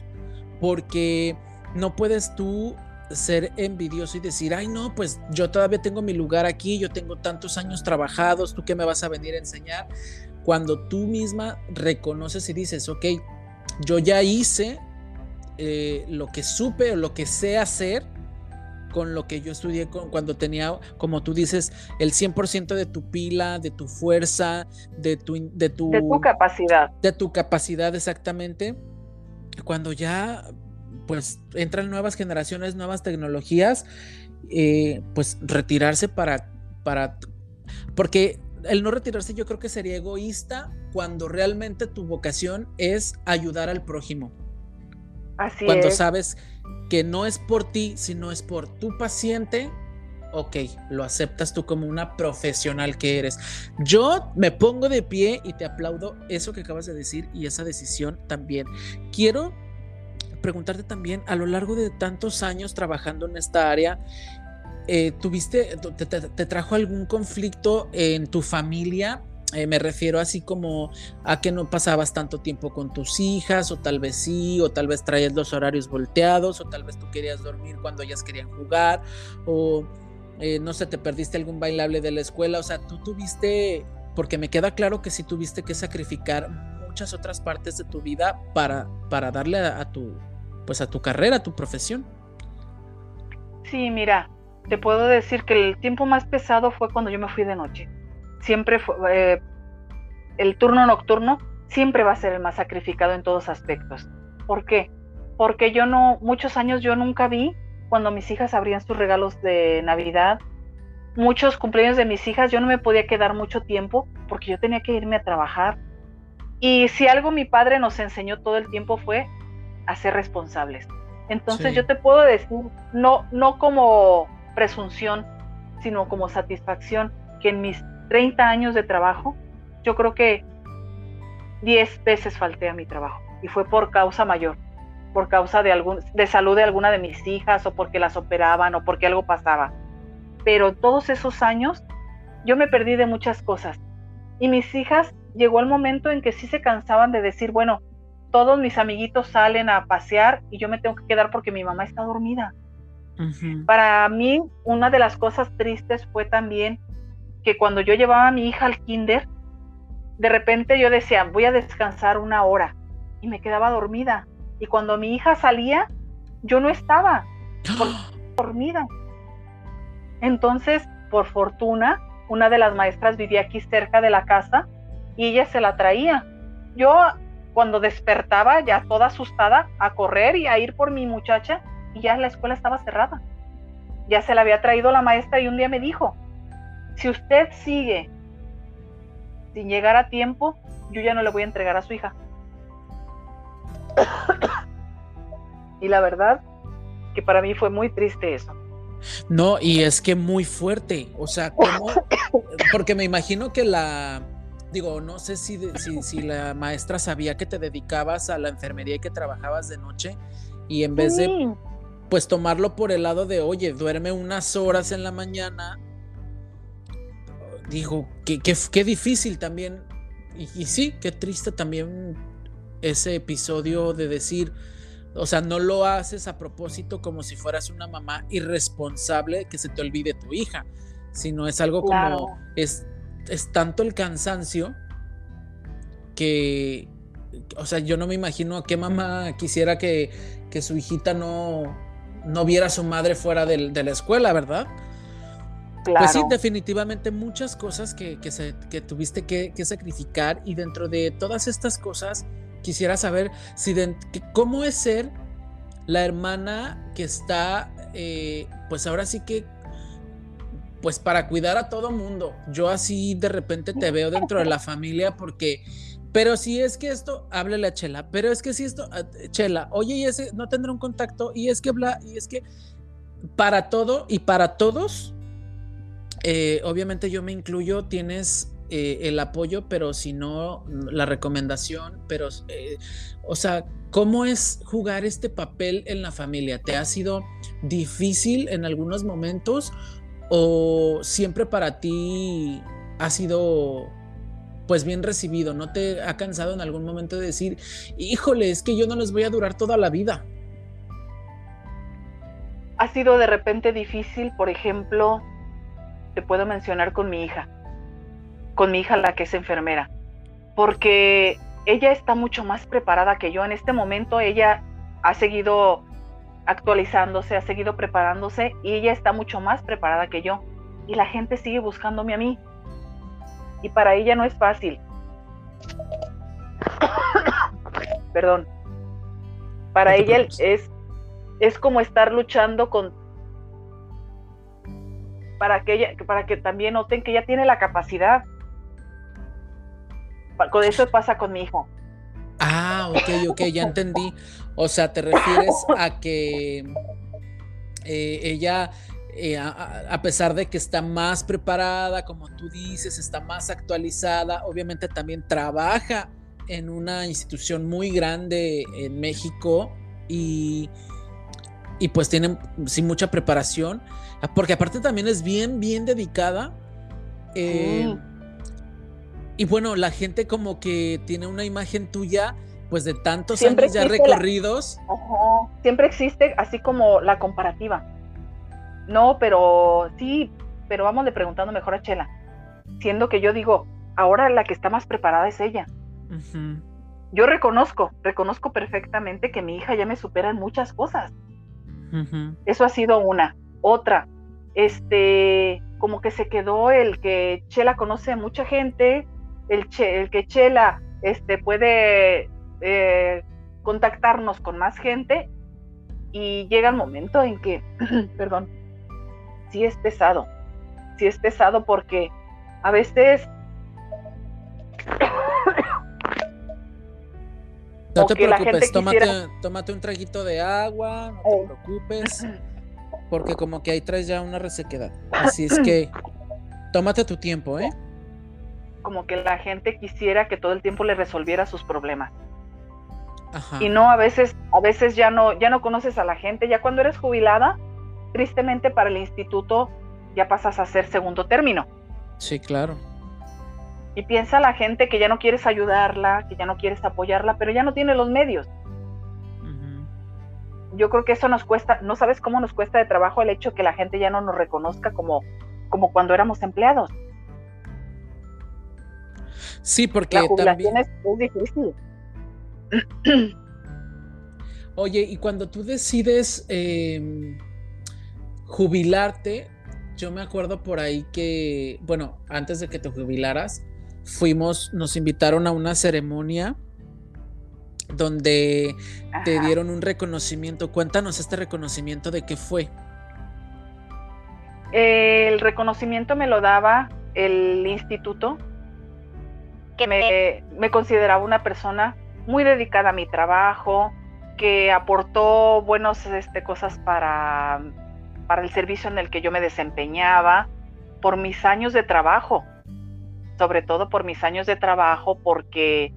Porque no puedes tú ser envidioso y decir, ay no, pues yo todavía tengo mi lugar aquí, yo tengo tantos años trabajados, tú qué me vas a venir a enseñar. Cuando tú misma reconoces y dices, ok, yo ya hice eh, lo que supe o lo que sé hacer con lo que yo estudié cuando tenía, como tú dices, el 100% de tu pila, de tu fuerza, de tu, de tu, de tu capacidad. De tu capacidad, exactamente. Cuando ya pues entran nuevas generaciones, nuevas tecnologías, eh, pues retirarse para, para, porque el no retirarse yo creo que sería egoísta cuando realmente tu vocación es ayudar al prójimo. Así cuando sabes que no es por ti, sino es por tu paciente, ok, lo aceptas tú como una profesional que eres. Yo me pongo de pie y te aplaudo eso que acabas de decir y esa decisión también. Quiero preguntarte también, a lo largo de tantos años trabajando en esta área, eh, ¿tuviste, te, trajo algún conflicto en tu familia eh, me refiero así como a que no pasabas tanto tiempo con tus hijas, o tal vez sí, o tal vez traías los horarios volteados, o tal vez tú querías dormir cuando ellas querían jugar, o eh, no sé, te perdiste algún bailable de la escuela, o sea, tú tuviste, porque me queda claro que sí tuviste que sacrificar muchas otras partes de tu vida para, para darle a, tu, pues a tu carrera, a tu profesión. Sí, mira, te puedo decir que el tiempo más pesado fue cuando yo me fui de noche siempre fue, eh, el turno nocturno siempre va a ser el más sacrificado en todos aspectos. ¿Por qué? Porque yo no, muchos años yo nunca vi cuando mis hijas abrían sus regalos de Navidad, muchos cumpleaños de mis hijas, yo no me podía quedar mucho tiempo porque yo tenía que irme a trabajar. Y si algo mi padre nos enseñó todo el tiempo fue a ser responsables. Entonces yo te puedo decir, no, no como presunción, sino como satisfacción, que en mis 30 años de trabajo, yo creo que 10 veces falté a mi trabajo y fue por causa mayor, por causa de, algún, de salud de alguna de mis hijas o porque las operaban o porque algo pasaba. Pero todos esos años yo me perdí de muchas cosas y mis hijas llegó el momento en que sí se cansaban de decir, bueno, todos mis amiguitos salen a pasear y yo me tengo que quedar porque mi mamá está dormida. Para mí, una de las cosas tristes fue también que cuando yo llevaba a mi hija al kinder, de repente yo decía, voy a descansar una hora y me quedaba dormida. Y cuando mi hija salía, yo no estaba dormida. Entonces, por fortuna, una de las maestras vivía aquí cerca de la casa y ella se la traía. Yo cuando despertaba ya toda asustada a correr y a ir por mi muchacha y ya la escuela estaba cerrada. Ya se la había traído la maestra y un día me dijo, si usted sigue sin llegar a tiempo, yo ya no le voy a entregar a su hija. y la verdad que para mí fue muy triste eso. No, y es que muy fuerte, o sea, ¿cómo? Porque me imagino que la, digo, no sé si, si, si, la maestra sabía que te dedicabas a la enfermería y que trabajabas de noche y en vez de, pues, tomarlo por el lado de, oye, duerme unas horas en la mañana digo, qué, qué, difícil también. Y, sí, qué triste también ese episodio de decir, o sea, no lo haces a propósito como si fueras una mamá irresponsable que se te olvide tu hija, sino es algo como, es, es tanto el cansancio que, o sea, yo no me imagino a qué mamá quisiera que, su hijita no, no viera a su madre fuera de la escuela, ¿verdad? Pues sí, definitivamente muchas cosas que, se, tuviste que, sacrificar y dentro de todas estas cosas quisiera saber si cómo es ser la hermana que está, eh, pues ahora sí que, pues para cuidar a todo mundo. Yo así de repente te veo dentro de la familia porque pero si es que esto, háblele a Chela, pero es que si esto, ah, Chela, oye, y ese no tendrá un contacto, y es que bla, y es que para todo y para todos, eh, obviamente yo me incluyo, tienes eh, el apoyo, pero si no, la recomendación, pero, eh, o sea, ¿cómo es jugar este papel en la familia? ¿Te ha sido difícil en algunos momentos o siempre para ti ha sido pues bien recibido, no te ha cansado en algún momento de decir, híjole, es que yo no les voy a durar toda la vida. Ha sido de repente difícil, por ejemplo, te puedo mencionar con mi hija, con mi hija la que es enfermera, porque ella está mucho más preparada que yo. En este momento ella ha seguido actualizándose, ha seguido preparándose y ella está mucho más preparada que yo. Y la gente sigue buscándome a mí y para ella no es fácil. Perdón. Para ella es, es como estar luchando con para que ella, para que también noten que ella tiene la capacidad. Con eso pasa con mi hijo. Ah, ok, ok, ya entendí. O sea, te refieres a que eh, ella eh, a, pesar de que está más preparada, como tú dices, está más actualizada, obviamente también trabaja en una institución muy grande en México y, y pues tiene sin mucha preparación, porque aparte también es bien, bien dedicada. Eh, y bueno, la gente como que tiene una imagen tuya pues de tantos años ya recorridos. Siempre existe así como la comparativa no, pero sí, pero vamos le preguntando mejor a Chela. Siendo que yo digo, ahora la que está más preparada es ella. Yo reconozco, reconozco perfectamente que mi hija ya me supera en muchas cosas. Eso ha sido una. Otra, este, como que se quedó el que Chela conoce a mucha gente, el, el que Chela este, puede eh, contactarnos con más gente y llega el momento en que, perdón, sí es pesado, sí es pesado porque a veces... No te preocupes, tómate, un traguito de agua, no te oh. preocupes, porque como que ahí traes ya una resequedad. Así es que tómate tu tiempo, ¿eh? Como que la gente quisiera que todo el tiempo le resolviera sus problemas. Y no, a veces, a veces ya no, ya no conoces a la gente, ya cuando eres jubilada, tristemente para el instituto ya pasas a ser segundo término. Sí, claro. Y piensa la gente que ya no quieres ayudarla, que ya no quieres apoyarla, pero ya no tiene los medios. Yo creo que eso nos cuesta, no sabes cómo nos cuesta de trabajo el hecho que la gente ya no nos reconozca como, como cuando éramos empleados. Sí, porque la también... es, difícil. Oye, y cuando tú decides eh, jubilarte, yo me acuerdo por ahí que, bueno, antes de que te jubilaras, fuimos, nos invitaron a una ceremonia donde te dieron un reconocimiento. Cuéntanos este reconocimiento de qué fue. El reconocimiento me lo daba el instituto, que me, me consideraba una persona muy dedicada a mi trabajo, que aportó buenas este, cosas para para el servicio en el que yo me desempeñaba, por mis años de trabajo, sobre todo por mis años de trabajo, porque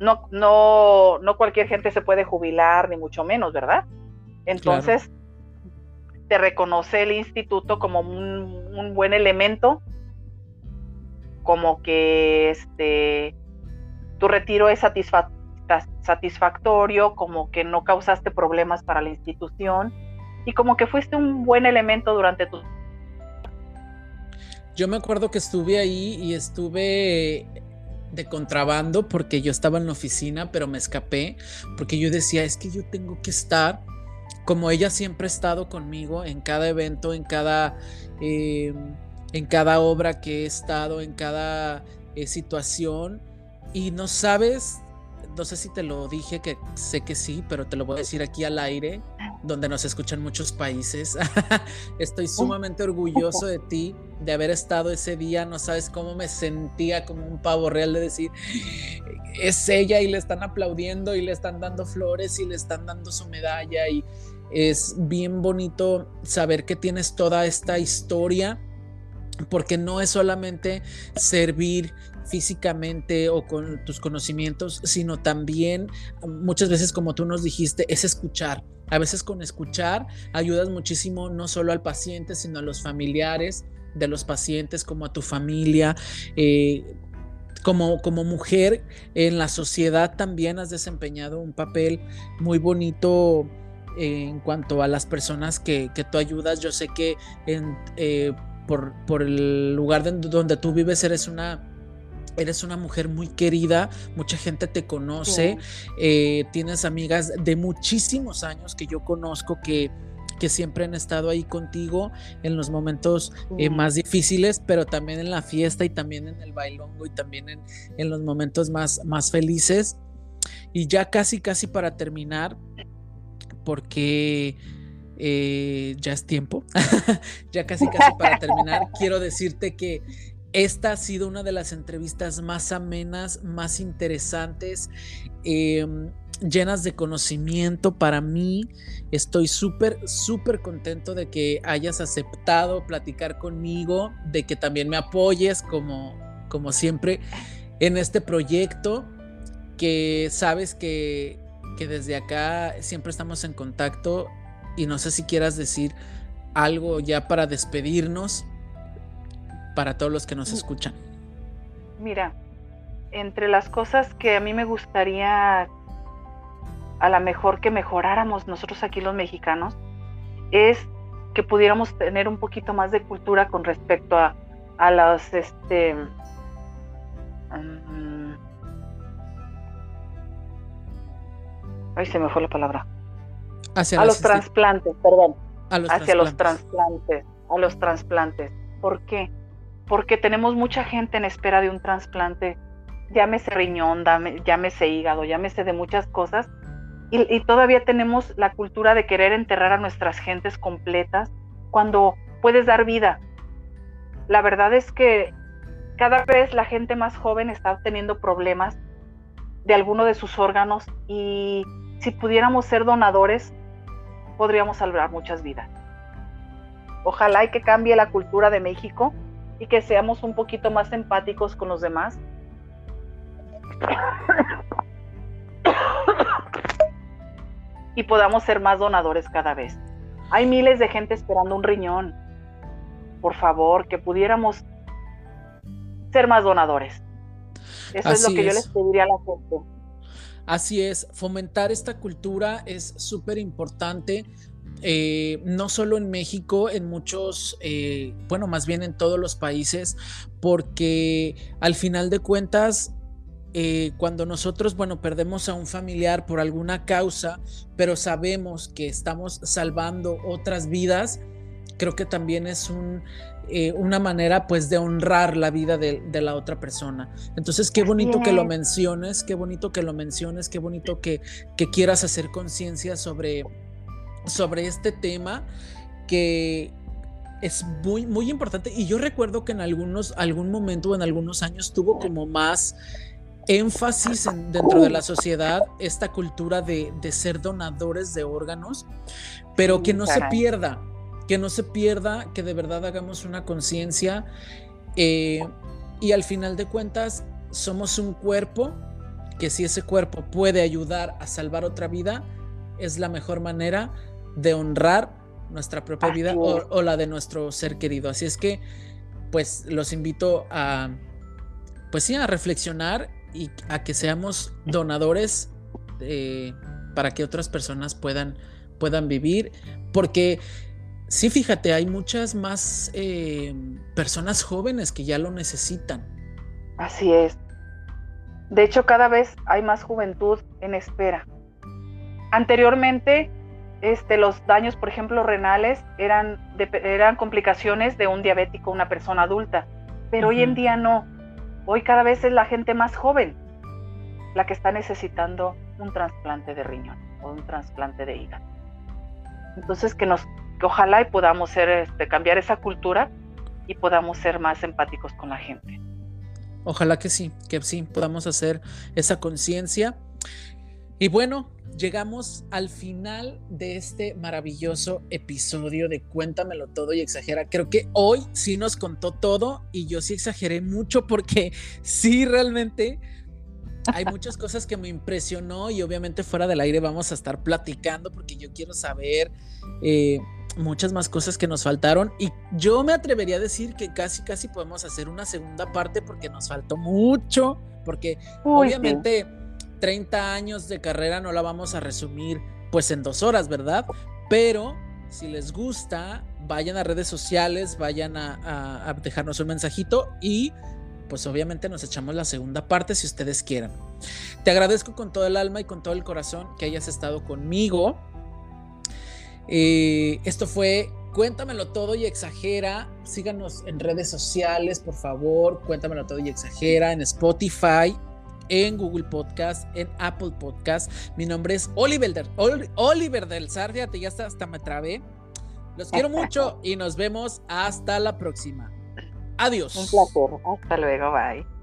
no, no, no cualquier gente se puede jubilar, ni mucho menos, ¿verdad? Entonces, te reconoce el instituto como un, buen elemento, como que este, tu retiro es satisfactorio, como que no causaste problemas para la institución y como que fuiste un buen elemento durante tu... Yo me acuerdo que estuve ahí y estuve de contrabando porque yo estaba en la oficina, pero me escapé porque yo decía, es que yo tengo que estar como ella siempre ha estado conmigo en cada evento, en cada, eh, en cada obra que he estado, en cada eh, situación. Y no sabes, no sé si te lo dije, que sé que sí, pero te lo voy a decir aquí al aire, donde nos escuchan muchos países. Estoy sumamente orgulloso de ti, de haber estado ese día. No sabes cómo me sentía como un pavo real de decir, es ella y le están aplaudiendo y le están dando flores y le están dando su medalla y es bien bonito saber que tienes toda esta historia porque no es solamente servir físicamente o con tus conocimientos, sino también muchas veces, como tú nos dijiste, es escuchar. A veces con escuchar ayudas muchísimo no solo al paciente, sino a los familiares de los pacientes, como a tu familia. Eh, como, como mujer en la sociedad también has desempeñado un papel muy bonito en cuanto a las personas que, tú ayudas. Yo sé que eh, por, el lugar donde tú vives eres una eres una mujer muy querida, mucha gente te conoce, eh, tienes amigas de muchísimos años que yo conozco que, que siempre han estado ahí contigo en los momentos eh, más difíciles, pero también en la fiesta y también en el bailongo y también en, en los momentos más, más felices. Y ya casi, casi para terminar, porque eh, ya es tiempo, ya casi casi para terminar, quiero decirte que esta ha sido una de las entrevistas más amenas, más interesantes, em, llenas de conocimiento para mí. Estoy súper, súper contento de que hayas aceptado platicar conmigo, de que también me apoyes como, como siempre en este proyecto, que sabes que que desde acá siempre estamos en contacto y no sé si quieras decir algo ya para despedirnos para todos los que nos escuchan. Mira, entre las cosas que a mí me gustaría a lo mejor que mejoráramos nosotros aquí los mexicanos es que pudiéramos tener un poquito más de cultura con respecto a, a las este mm, Ay, se me fue la palabra. A los trasplantes, perdón. hacia los trasplantes, a los trasplantes. ¿Por qué? Porque tenemos mucha gente en espera de un trasplante, llámese riñón, llámese hígado, llámese de muchas cosas, y, y, todavía tenemos la cultura de querer enterrar a nuestras gentes completas cuando puedes dar vida. La verdad es que cada vez la gente más joven está teniendo problemas de alguno de sus órganos y si pudiéramos ser donadores, podríamos salvar muchas vidas. Ojalá y que cambie la cultura de México y que seamos un poquito más empáticos con los demás. y podamos ser más donadores cada vez. Hay miles de gente esperando un riñón. Por favor, que pudiéramos ser más donadores. Eso es lo que yo les pediría a la gente. Así es, fomentar esta cultura es súper importante. Eh, no solo en México, en muchos, eh, bueno, más bien en todos los países, porque al final de cuentas, eh, cuando nosotros, bueno, perdemos a un familiar por alguna causa, pero sabemos que estamos salvando otras vidas, creo que también es un, eh, una manera pues de honrar la vida de, la otra persona. Entonces, qué bonito que lo menciones, qué bonito que lo menciones, qué bonito que, que quieras hacer conciencia sobre, sobre este tema que es muy, muy importante. Y yo recuerdo que en algunos, algún momento, en algunos años, tuvo como más énfasis dentro de la sociedad esta cultura de, de ser donadores de órganos, pero que no se pierda, que no se pierda, que de verdad hagamos una conciencia eh, y al final de cuentas somos un cuerpo que si ese cuerpo puede ayudar a salvar otra vida, es la mejor manera de honrar nuestra propia vida o, la de nuestro ser querido. Así es que, pues, los invito a, pues sí, a reflexionar y a que seamos donadores eh, para que otras personas puedan, puedan vivir, porque Sí, fíjate, hay muchas más eh, personas jóvenes que ya lo necesitan. Así es. De hecho, cada vez hay más juventud en espera. Anteriormente, este, los daños, por ejemplo, renales eran, eran complicaciones de un diabético, una persona adulta, pero hoy en día no. Hoy cada vez es la gente más joven la que está necesitando un trasplante de riñón o un trasplante de hígado. Entonces que nos, que ojalá y podamos ser, este, cambiar esa cultura y podamos ser más empáticos con la gente. Ojalá que sí, que sí podamos hacer esa conciencia. Y bueno, llegamos al final de este maravilloso episodio de Cuéntamelo todo y exagera. Creo que hoy sí nos contó todo y yo sí exageré mucho porque sí realmente hay muchas cosas que me impresionó y obviamente fuera del aire vamos a estar platicando porque yo quiero saber eh, muchas más cosas que nos faltaron y yo me atrevería a decir que casi casi podemos hacer una segunda parte porque nos faltó mucho porque obviamente 30 años de carrera no la vamos a resumir pues en dos horas, ¿verdad? Pero si les gusta, vayan a redes sociales, vayan a, a dejarnos un mensajito y pues obviamente nos echamos la segunda parte si ustedes quieran. Te agradezco con todo el alma y con todo el corazón que hayas estado conmigo. Eh, esto fue Cuéntamelo todo y exagera. Síganos en redes sociales, por favor. Cuéntamelo todo y exagera en Spotify, en Google Podcast, en Apple Podcast. Mi nombre es Oliver, del, Oliver del ya hasta, hasta me trabé. Los quiero mucho y nos vemos hasta la próxima. Adiós. Un placer. Hasta luego. Bye.